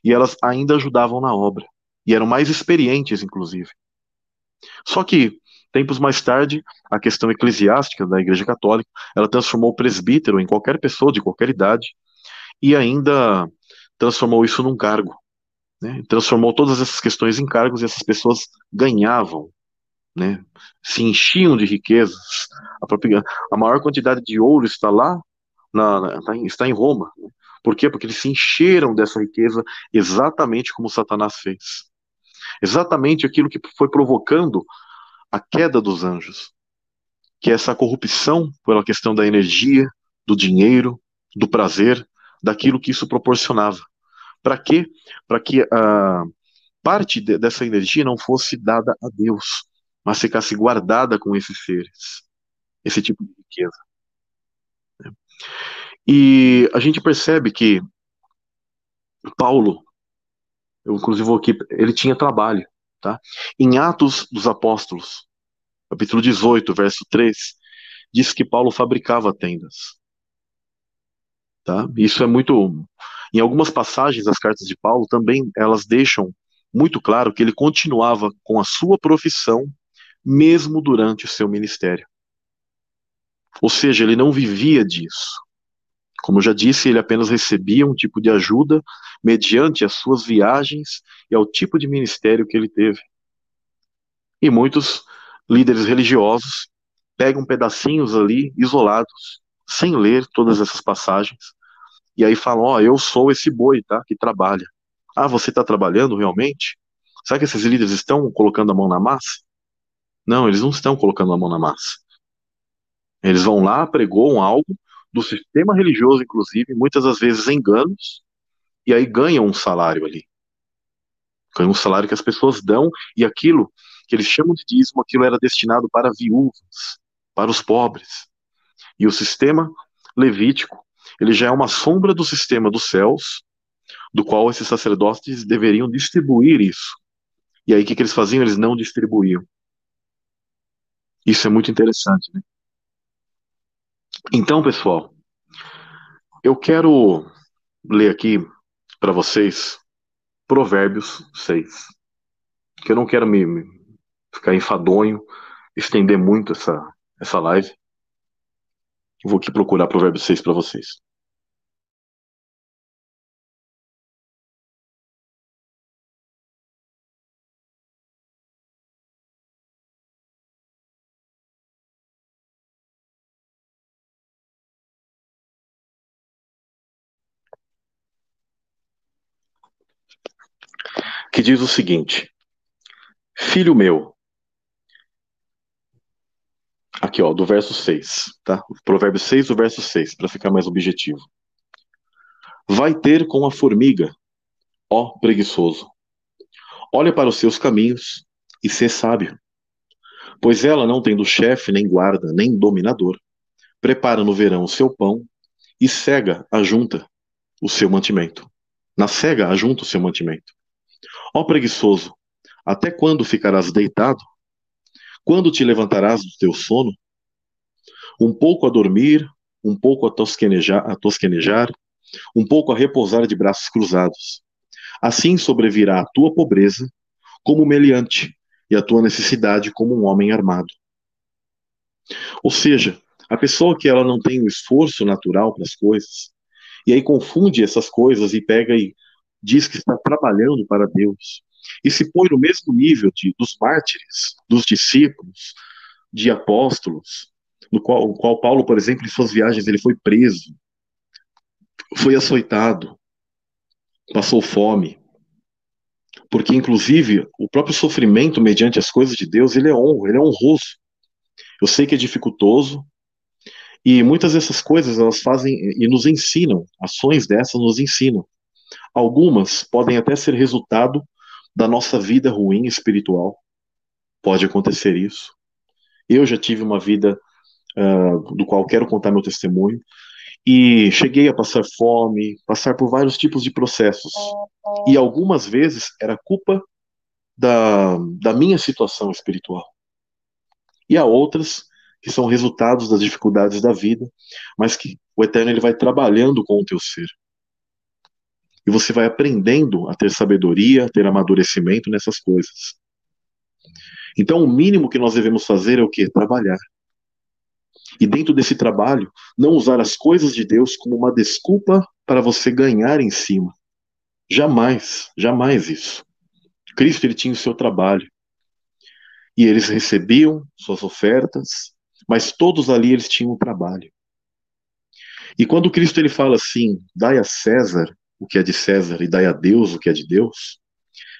e elas ainda ajudavam na obra. E eram mais experientes, inclusive. Só que, tempos mais tarde, a questão eclesiástica da Igreja Católica, ela transformou o presbítero em qualquer pessoa de qualquer idade, e ainda transformou isso num cargo. Né? Transformou todas essas questões em cargos e essas pessoas ganhavam, né? se enchiam de riquezas. A, própria, a maior quantidade de ouro está lá, na, na, está em Roma. Né? Por quê? Porque eles se encheram dessa riqueza exatamente como Satanás fez. Exatamente aquilo que foi provocando a queda dos anjos, que é essa corrupção pela questão da energia, do dinheiro, do prazer, daquilo que isso proporcionava. Para quê? Para que a parte de, dessa energia não fosse dada a Deus, mas ficasse guardada com esses seres, esse tipo de riqueza. E a gente percebe que Paulo, eu inclusive vou aqui, ele tinha trabalho, tá? Em Atos dos Apóstolos, capítulo 18, verso 3, diz que Paulo fabricava tendas. Tá? Isso é muito. Em algumas passagens das cartas de Paulo também elas deixam muito claro que ele continuava com a sua profissão mesmo durante o seu ministério. Ou seja, ele não vivia disso. Como eu já disse, ele apenas recebia um tipo de ajuda mediante as suas viagens e ao tipo de ministério que ele teve. E muitos líderes religiosos pegam pedacinhos ali isolados sem ler todas essas passagens, e aí falam, ó, oh, eu sou esse boi, tá, que trabalha. Ah, você está trabalhando realmente? Será que esses líderes estão colocando a mão na massa? Não, eles não estão colocando a mão na massa. Eles vão lá, pregoam algo do sistema religioso, inclusive, muitas das vezes enganos, e aí ganham um salário ali. Ganham um salário que as pessoas dão, e aquilo que eles chamam de dízimo, aquilo era destinado para viúvas, para os pobres. E o sistema levítico, ele já é uma sombra do sistema dos céus, do qual esses sacerdotes deveriam distribuir isso. E aí o que, que eles faziam? Eles não distribuíam. Isso é muito interessante, né? Então, pessoal, eu quero ler aqui para vocês Provérbios 6. Que eu não quero me, me ficar enfadonho, estender muito essa, essa live. Vou aqui procurar Provérbios 6 para vocês. Que diz o seguinte: Filho meu, Aqui, ó, do verso 6, tá? Provérbio 6, do verso 6, para ficar mais objetivo. Vai ter com a formiga, ó preguiçoso. Olha para os seus caminhos e sê sábio. Pois ela não tendo chefe, nem guarda, nem dominador, prepara no verão o seu pão e cega ajunta o seu mantimento. Na cega ajunta o seu mantimento. Ó preguiçoso, até quando ficarás deitado? Quando te levantarás do teu sono? Um pouco a dormir, um pouco a tosquenejar, a tosquenejar, um pouco a repousar de braços cruzados. Assim sobrevirá a tua pobreza como meliante e a tua necessidade como um homem armado. Ou seja, a pessoa que ela não tem o esforço natural para as coisas, e aí confunde essas coisas e pega e diz que está trabalhando para Deus, e se põe no mesmo nível de, dos mártires, dos discípulos, de apóstolos, no qual, qual Paulo, por exemplo, em suas viagens, ele foi preso, foi açoitado, passou fome, porque inclusive o próprio sofrimento mediante as coisas de Deus, ele é honro, ele é honroso. Eu sei que é dificultoso, E muitas dessas coisas elas fazem e nos ensinam, ações dessas nos ensinam. Algumas podem até ser resultado da nossa vida ruim espiritual. Pode acontecer isso. Eu já tive uma vida uh, do qual quero contar meu testemunho e cheguei a passar fome, passar por vários tipos de processos. E algumas vezes era culpa da, da minha situação espiritual. E há outras que são resultados das dificuldades da vida, mas que o Eterno ele vai trabalhando com o teu ser. E você vai aprendendo a ter sabedoria, ter amadurecimento nessas coisas. Então, o mínimo que nós devemos fazer é o que? Trabalhar. E dentro desse trabalho, não usar as coisas de Deus como uma desculpa para você ganhar em cima. Jamais, jamais isso. Cristo ele tinha o seu trabalho. E eles recebiam suas ofertas, mas todos ali eles tinham um trabalho. E quando Cristo ele fala assim, dai a César o que é de César e dai a Deus o que é de Deus,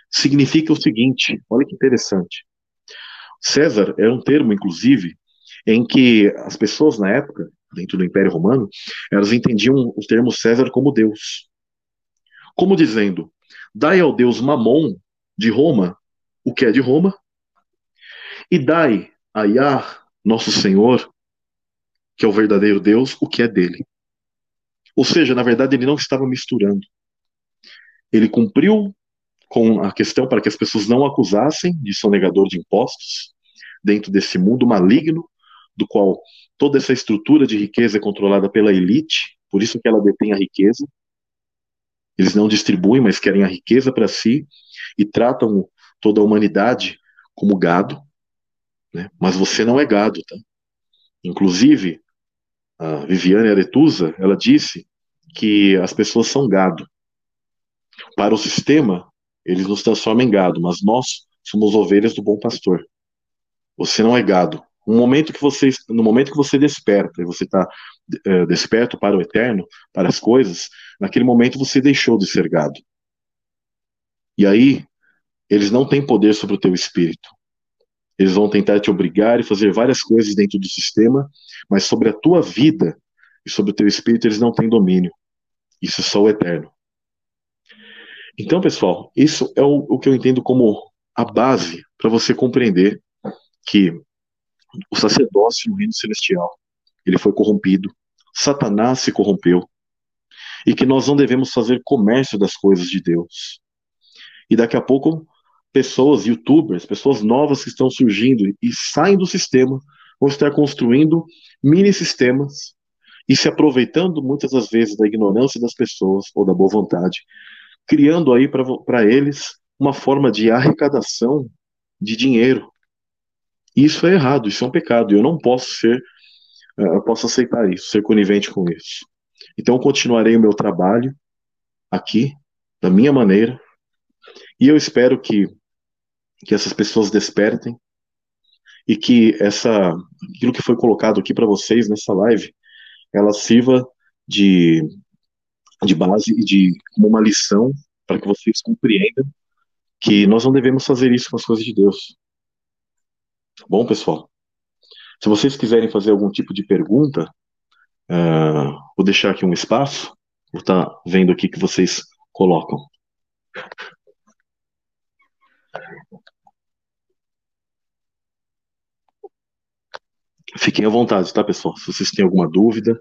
significa o seguinte, olha que interessante. César era um termo, inclusive, em que as pessoas na época, dentro do Império Romano, elas entendiam o termo César como Deus. Como dizendo, dai ao Deus Mamon de Roma o que é de Roma, e dai a Yah, nosso Senhor, que é o verdadeiro Deus, o que é dele. Ou seja, na verdade, ele não estava misturando. Ele cumpriu com a questão para que as pessoas não acusassem de sonegador de impostos, dentro desse mundo maligno, do qual toda essa estrutura de riqueza é controlada pela elite, por isso que ela detém a riqueza. Eles não distribuem, mas querem a riqueza para si e tratam toda a humanidade como gado. Né? Mas você não é gado, tá? Inclusive, a Viviane Aretusa, ela disse que as pessoas são gado. Para o sistema, eles nos transformam em gado, mas nós somos ovelhas do bom pastor. Você não é gado. No momento que você, no momento que você desperta, e você está é, desperto para o eterno, para as coisas, naquele momento você deixou de ser gado. E aí, eles não têm poder sobre o teu espírito. Eles vão tentar te obrigar e fazer várias coisas dentro do sistema, mas sobre a tua vida e sobre o teu espírito eles não têm domínio. Isso é só o eterno. Então, pessoal, isso é o, o que eu entendo como a base para você compreender que o sacerdócio no reino celestial ele foi corrompido, Satanás se corrompeu e que nós não devemos fazer comércio das coisas de Deus. E daqui a pouco pessoas, youtubers, pessoas novas que estão surgindo e saem do sistema, vão estar construindo mini sistemas e se aproveitando muitas das vezes da ignorância das pessoas ou da boa vontade, criando aí para eles uma forma de arrecadação de dinheiro. Isso é errado, isso é um pecado. Eu não posso ser, eh, eu posso aceitar isso, ser conivente com isso. Então continuarei o meu trabalho aqui, da minha maneira, e eu espero que que essas pessoas despertem e que essa aquilo que foi colocado aqui para vocês nessa live, ela sirva de de base e de como uma lição para que vocês compreendam que nós não devemos fazer isso com as coisas de Deus. Tá bom, pessoal? Se vocês quiserem fazer algum tipo de pergunta, uh, vou deixar aqui um espaço. Vou estar tá vendo aqui que vocês colocam. Fiquem à vontade, tá, pessoal? Se vocês têm alguma dúvida.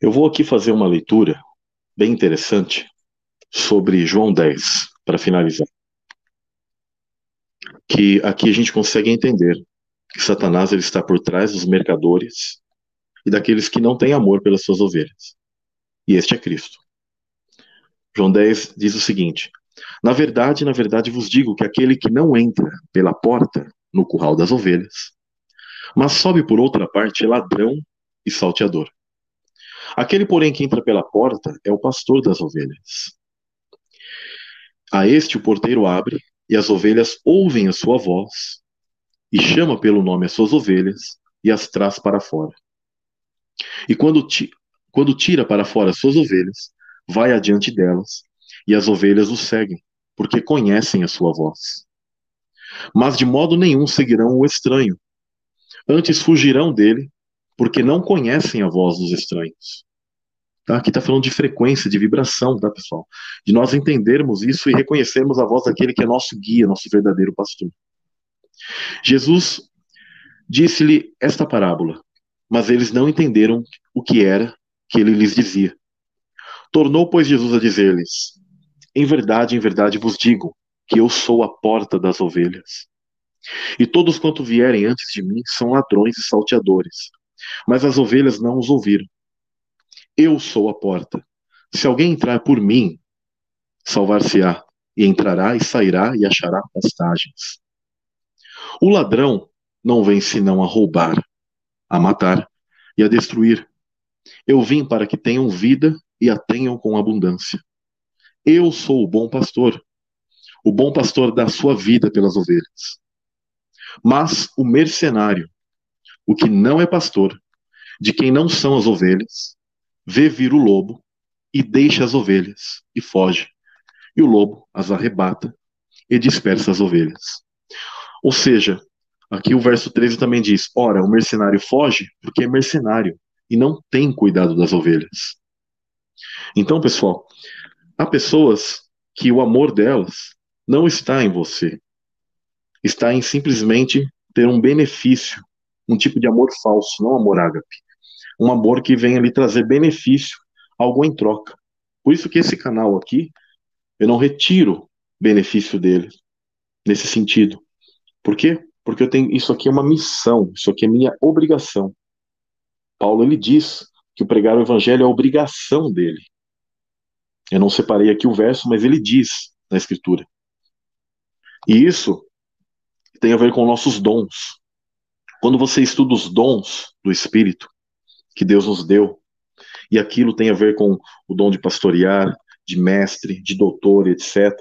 Eu vou aqui fazer uma leitura bem interessante sobre João 10, para finalizar. Que aqui a gente consegue entender que Satanás ele está por trás dos mercadores e daqueles que não têm amor pelas suas ovelhas. E este é Cristo. João 10 diz o seguinte: Na verdade, na verdade vos digo que aquele que não entra pela porta no curral das ovelhas, mas sobe por outra parte é ladrão e salteador. Aquele, porém, que entra pela porta é o pastor das ovelhas. A este o porteiro abre, e as ovelhas ouvem a sua voz, e chama pelo nome as suas ovelhas, e as traz para fora. E quando, ti, quando tira para fora as suas ovelhas, vai adiante delas, e as ovelhas o seguem, porque conhecem a sua voz. Mas de modo nenhum seguirão o estranho. Antes fugirão dele, porque não conhecem a voz dos estranhos. Tá? Aqui está falando de frequência, de vibração, tá, pessoal? De nós entendermos isso e reconhecermos a voz daquele que é nosso guia, nosso verdadeiro pastor. Jesus disse-lhe esta parábola, mas eles não entenderam o que era que ele lhes dizia. Tornou, pois, Jesus a dizer-lhes: Em verdade, em verdade vos digo que eu sou a porta das ovelhas. E todos quanto vierem antes de mim são ladrões e salteadores, mas as ovelhas não os ouviram. Eu sou a porta. Se alguém entrar por mim, salvar-se-á, e entrará e sairá e achará pastagens. O ladrão não vem senão a roubar, a matar e a destruir. Eu vim para que tenham vida e a tenham com abundância. Eu sou o bom pastor. O bom pastor dá sua vida pelas ovelhas. Mas o mercenário, o que não é pastor, de quem não são as ovelhas, vê vir o lobo e deixa as ovelhas e foge. E o lobo as arrebata e dispersa as ovelhas. Ou seja, aqui o verso 13 também diz: Ora, o mercenário foge porque é mercenário e não tem cuidado das ovelhas. Então, pessoal, há pessoas que o amor delas não está em você, está em simplesmente ter um benefício, um tipo de amor falso, não amor ágape um amor que venha lhe trazer benefício, algo em troca. Por isso que esse canal aqui, eu não retiro benefício dele, nesse sentido. Por quê? Porque eu tenho, isso aqui é uma missão, isso aqui é minha obrigação. Paulo ele diz que pregar o evangelho é obrigação dele. Eu não separei aqui o verso, mas ele diz na escritura. E isso tem a ver com nossos dons. Quando você estuda os dons do Espírito, que Deus nos deu. E aquilo tem a ver com o dom de pastorear, de mestre, de doutor, etc.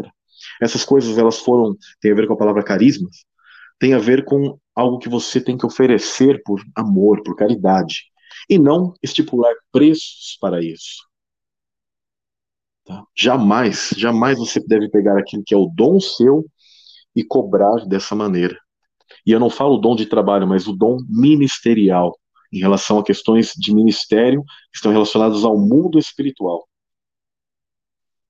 Essas coisas elas foram tem a ver com a palavra carismas, tem a ver com algo que você tem que oferecer por amor, por caridade, e não estipular preços para isso. Tá? Jamais, jamais você deve pegar aquilo que é o dom seu e cobrar dessa maneira. E eu não falo dom de trabalho, mas o dom ministerial em relação a questões de ministério que estão relacionadas ao mundo espiritual.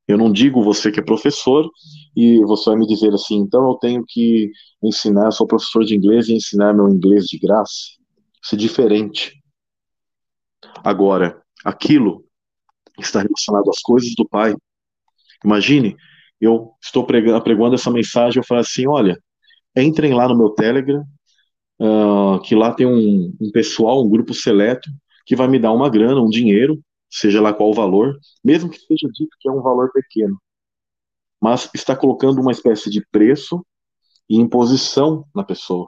Eu não digo você que é professor e você vai me dizer assim, então eu tenho que ensinar, sou professor de inglês e ensinar meu inglês de graça. Isso é diferente. Agora, aquilo está relacionado às coisas do Pai. Imagine, eu estou pregando, pregando essa mensagem, eu falo assim, olha, entrem lá no meu Telegram, uh, que lá tem um, um pessoal, um grupo seleto, que vai me dar uma grana, um dinheiro, seja lá qual o valor, mesmo que seja dito que é um valor pequeno. Mas está colocando uma espécie de preço e imposição na pessoa.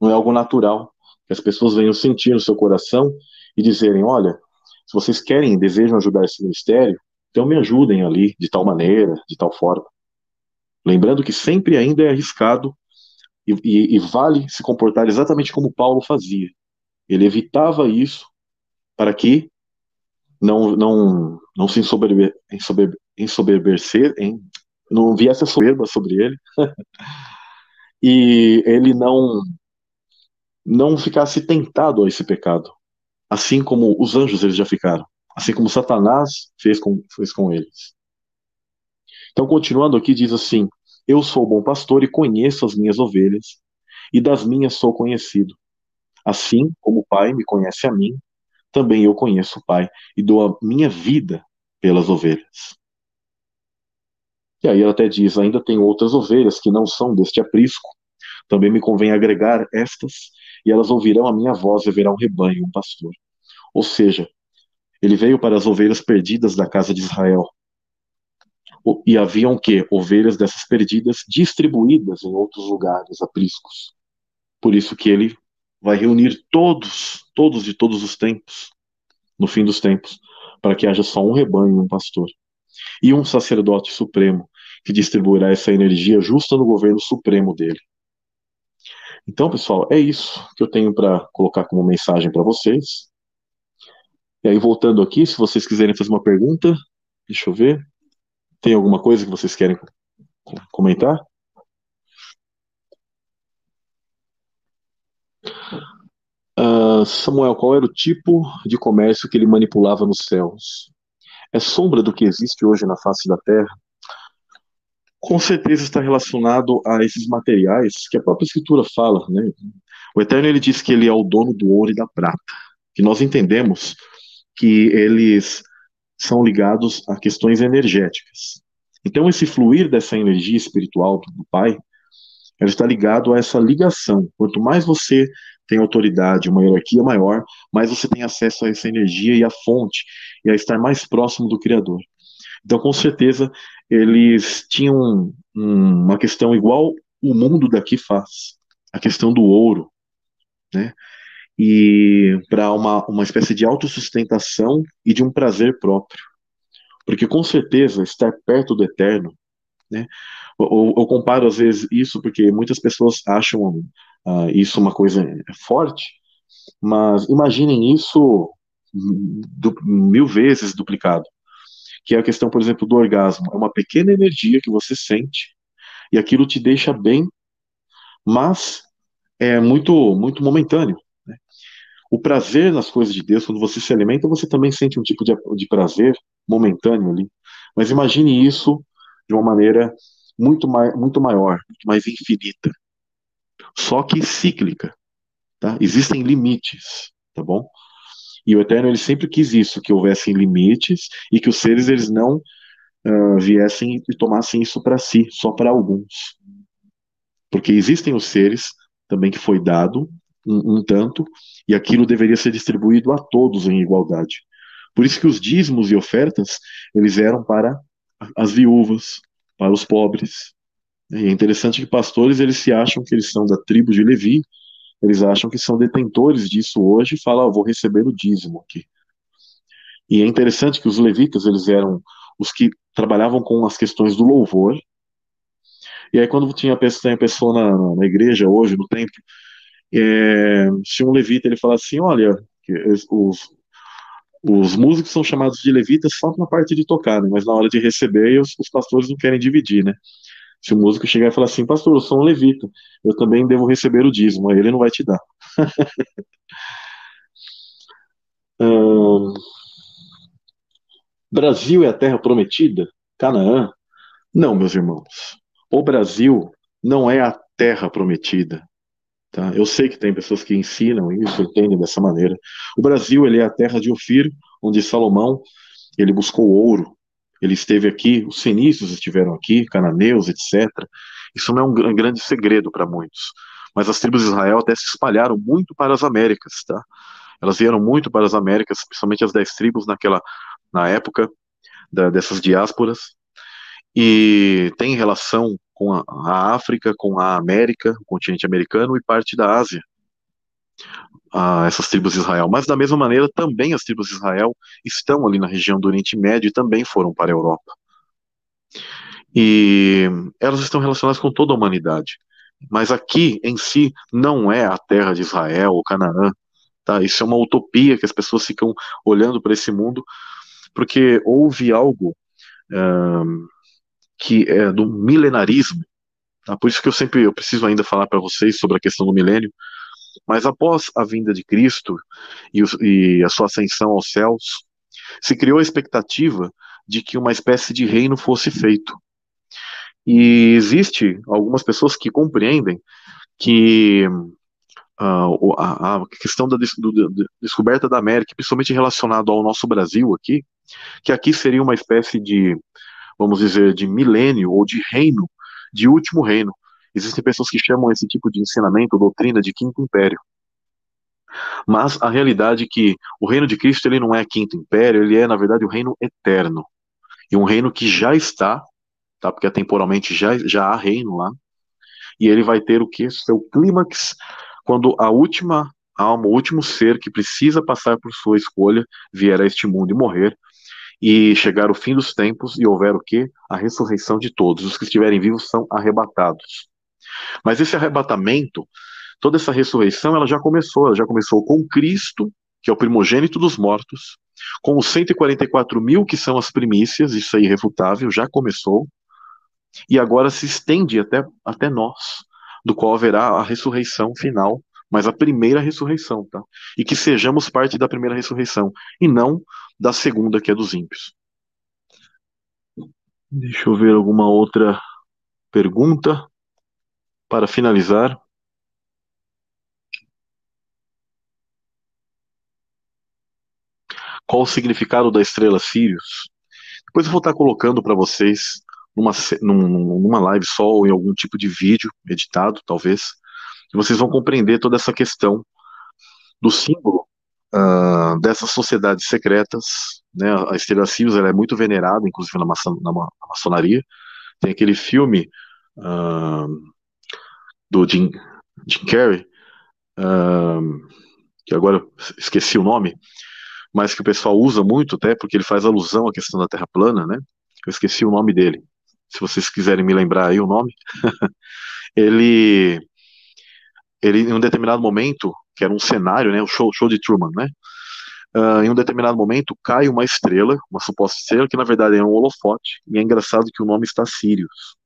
Não é algo natural. Que as pessoas venham sentir no seu coração e dizerem: olha, se vocês querem, desejam ajudar esse ministério, então me ajudem ali, de tal maneira, de tal forma. Lembrando que sempre ainda é arriscado e, e, e vale se comportar exatamente como Paulo fazia. Ele evitava isso para que não, não, não se ensoberbe, ensoberbe, ensoberbecer, em, não viesse a soberba sobre ele, <laughs> e ele não não ficasse tentado a esse pecado, assim como os anjos eles já ficaram, assim como Satanás fez com, fez com eles. Então, continuando aqui, diz assim: eu sou o bom pastor e conheço as minhas ovelhas, e das minhas sou conhecido. Assim como o Pai me conhece a mim, também eu conheço o Pai e dou a minha vida pelas ovelhas. E aí ela até diz: ainda tem outras ovelhas que não são deste aprisco. Também me convém agregar estas, e elas ouvirão a minha voz e verão um rebanho, um pastor. Ou seja, ele veio para as ovelhas perdidas da casa de Israel, e haviam que ovelhas dessas perdidas distribuídas em outros lugares, apriscos. Por isso que ele vai reunir todos, todos de todos os tempos, no fim dos tempos, para que haja só um rebanho um pastor. E um sacerdote supremo que distribuirá essa energia justa no governo supremo dele. Então, pessoal, é isso que eu tenho para colocar como mensagem para vocês. E aí, voltando aqui, se vocês quiserem fazer uma pergunta, deixa eu ver. Tem alguma coisa que vocês querem comentar? Uh, Samuel, qual era o tipo de comércio que ele manipulava nos céus? É sombra do que existe hoje na face da Terra? Com certeza está relacionado a esses materiais que a própria Escritura fala, né? O Eterno ele diz que ele é o dono do ouro e da prata, que nós entendemos que eles são ligados a questões energéticas. Então esse fluir dessa energia espiritual do Pai, ela está ligado a essa ligação. Quanto mais você tem autoridade, uma hierarquia maior, mais você tem acesso a essa energia e a fonte, e a estar mais próximo do Criador. Então, com certeza, eles tinham uma questão igual o mundo daqui faz, a questão do ouro, né? E para uma, uma espécie de autossustentação e de um prazer próprio. Porque com certeza estar perto do eterno, né? Eu, eu comparo às vezes isso porque muitas pessoas acham uh, isso uma coisa forte, mas imaginem isso mil vezes duplicado. Que é a questão, por exemplo, do orgasmo. É uma pequena energia que você sente e aquilo te deixa bem, mas é muito, muito momentâneo. Né? O prazer nas coisas de Deus, quando você se alimenta, você também sente um tipo de, de prazer momentâneo ali. Mas imagine isso de uma maneira muito, mai, muito maior, muito mais infinita. Só que cíclica. Tá? Existem limites, tá bom? E o Eterno ele sempre quis isso, que houvessem limites e que os seres eles não uh, viessem e tomassem isso para si, só para alguns. Porque existem os seres também que foi dado um, um tanto e aquilo deveria ser distribuído a todos em igualdade. Por isso que os dízimos e ofertas eles eram para as viúvas, para os pobres. E é interessante que pastores eles se acham que eles são da tribo de Levi, eles acham que são detentores disso hoje e falam, oh, vou receber o dízimo aqui. E é interessante que os levitas eles eram os que trabalhavam com as questões do louvor. E aí quando tinha pessoa, a pessoa na, na, igreja hoje, no templo, é, se um levita ele fala assim, olha, os, os músicos são chamados de levitas só na parte de tocar, né? mas na hora de receber os, os pastores não querem dividir, né? Se o músico chegar e falar assim, pastor, eu sou um levita, eu também devo receber o dízimo, aí ele não vai te dar. <laughs> Brasil é a terra prometida? Canaã? Não, meus irmãos. O Brasil não é a terra prometida. Tá? Eu sei que tem pessoas que ensinam isso, entendem dessa maneira. O Brasil ele é a terra de Ofir, onde Salomão ele buscou ouro, ele esteve aqui, os fenícios estiveram aqui, cananeus, etc. Isso não é um grande segredo para muitos. Mas as tribos de Israel até se espalharam muito para as Américas, tá? Elas vieram muito para as Américas, principalmente as dez tribos naquela, na época da, dessas diásporas, e tem relação com a, a África, com a América, o continente americano e parte da Ásia a essas tribos de Israel. Mas da mesma maneira, também as tribos de Israel estão ali na região do Oriente Médio e também foram para a Europa. E elas estão relacionadas com toda a humanidade. Mas aqui em si não é a terra de Israel ou Canaã. Tá? Isso é uma utopia que as pessoas ficam olhando para esse mundo, porque houve algo que é do milenarismo. Tá? Por isso que eu sempre eu preciso ainda falar para vocês sobre a questão do milênio, mas após a vinda de Cristo e, e a sua ascensão aos céus, se criou a expectativa de que uma espécie de reino fosse feito. E existe algumas pessoas que compreendem que uh, a, a, questão da, do, da, descoberta da América, principalmente relacionado ao nosso Brasil aqui, que aqui seria uma espécie de, vamos dizer, de milênio ou de reino, de último reino, Existem pessoas que chamam esse tipo de ensinamento, doutrina, de quinto império. Mas a realidade é que o reino de Cristo ele não é quinto império, ele é, na verdade, o reino eterno. E um reino que já está, tá? porque temporalmente já, já há reino lá, e ele vai ter o que? Seu clímax, quando a última alma, o último ser que precisa passar por sua escolha vier a este mundo e morrer, e chegar o fim dos tempos e houver o que? A ressurreição de todos. Os que estiverem vivos são arrebatados. Mas esse arrebatamento, toda essa ressurreição, ela já começou, ela já começou com Cristo, que é o primogênito dos mortos, com os 144 mil que são as primícias, isso é irrefutável, já começou, e agora se estende até, até nós, do qual haverá a ressurreição final, mas a primeira ressurreição, tá? E que sejamos parte da primeira ressurreição, e não da segunda, que é dos ímpios. Deixa eu ver alguma outra pergunta para finalizar. Qual o significado da estrela Sirius? Depois eu vou estar colocando para vocês numa, numa live só ou em algum tipo de vídeo editado, talvez, e vocês vão compreender toda essa questão do símbolo uh, dessas sociedades secretas. Né? A estrela Sirius ela é muito venerada, inclusive na, maçon, na, na maçonaria. Tem aquele filme uh, do Jim, Jim Carrey, uh, que agora esqueci o nome, mas que o pessoal usa muito, até porque ele faz alusão à questão da Terra plana, né? Eu esqueci o nome dele. Se vocês quiserem me lembrar aí o nome, <laughs> ele, ele em um determinado momento, que era um cenário, né? O show, show de Truman, né? Uh, em um determinado momento cai uma estrela, uma suposta estrela, que na verdade é um holofote, e é engraçado que o nome está Sirius.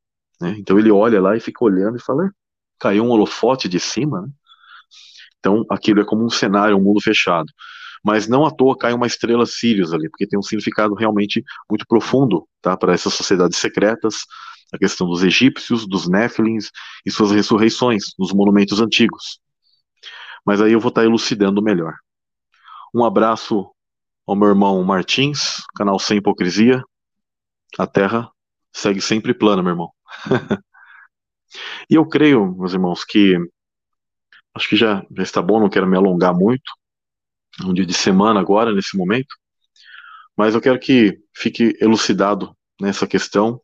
Né? Então ele olha lá e fica olhando e fala: caiu um holofote de cima, né? Então aquilo é como um cenário, um mundo fechado mas não à toa cai uma estrela Sirius ali, porque tem um significado realmente muito profundo tá, para essas sociedades secretas, a questão dos egípcios, dos Néfilins e suas ressurreições nos monumentos antigos. Mas aí eu vou estar elucidando melhor. Um abraço ao meu irmão Martins, canal Sem Hipocrisia. A Terra segue sempre plana, meu irmão. <laughs> e eu creio, meus irmãos, que acho que já, já está bom, não quero me alongar muito um dia de semana agora, nesse momento, mas eu quero que fique elucidado nessa questão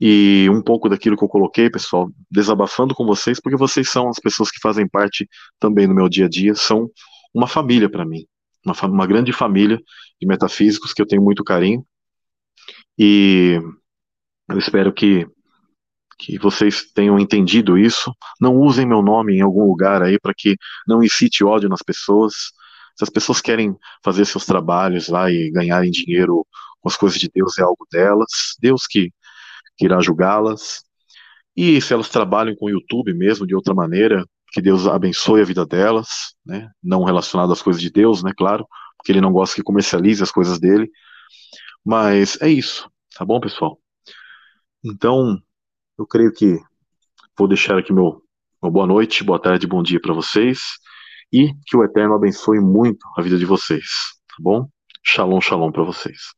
e um pouco daquilo que eu coloquei, pessoal, desabafando com vocês, porque vocês são as pessoas que fazem parte também do meu dia a dia, são uma família para mim, uma, uma grande família de metafísicos que eu tenho muito carinho e eu espero que que vocês tenham entendido isso. Não usem meu nome em algum lugar aí para que não incite ódio nas pessoas. Se as pessoas querem fazer seus trabalhos lá e ganharem dinheiro com as coisas de Deus, é algo delas, Deus que, que irá julgá-las. E se elas trabalham com o YouTube mesmo de outra maneira, que Deus abençoe a vida delas, né? Não relacionado às coisas de Deus, né? Claro, porque ele não gosta que comercialize as coisas dele. Mas é isso, tá bom, pessoal? Então, eu creio que vou deixar aqui meu, boa noite, boa tarde, bom dia para vocês e que o Eterno abençoe muito a vida de vocês, tá bom? Shalom, shalom para vocês.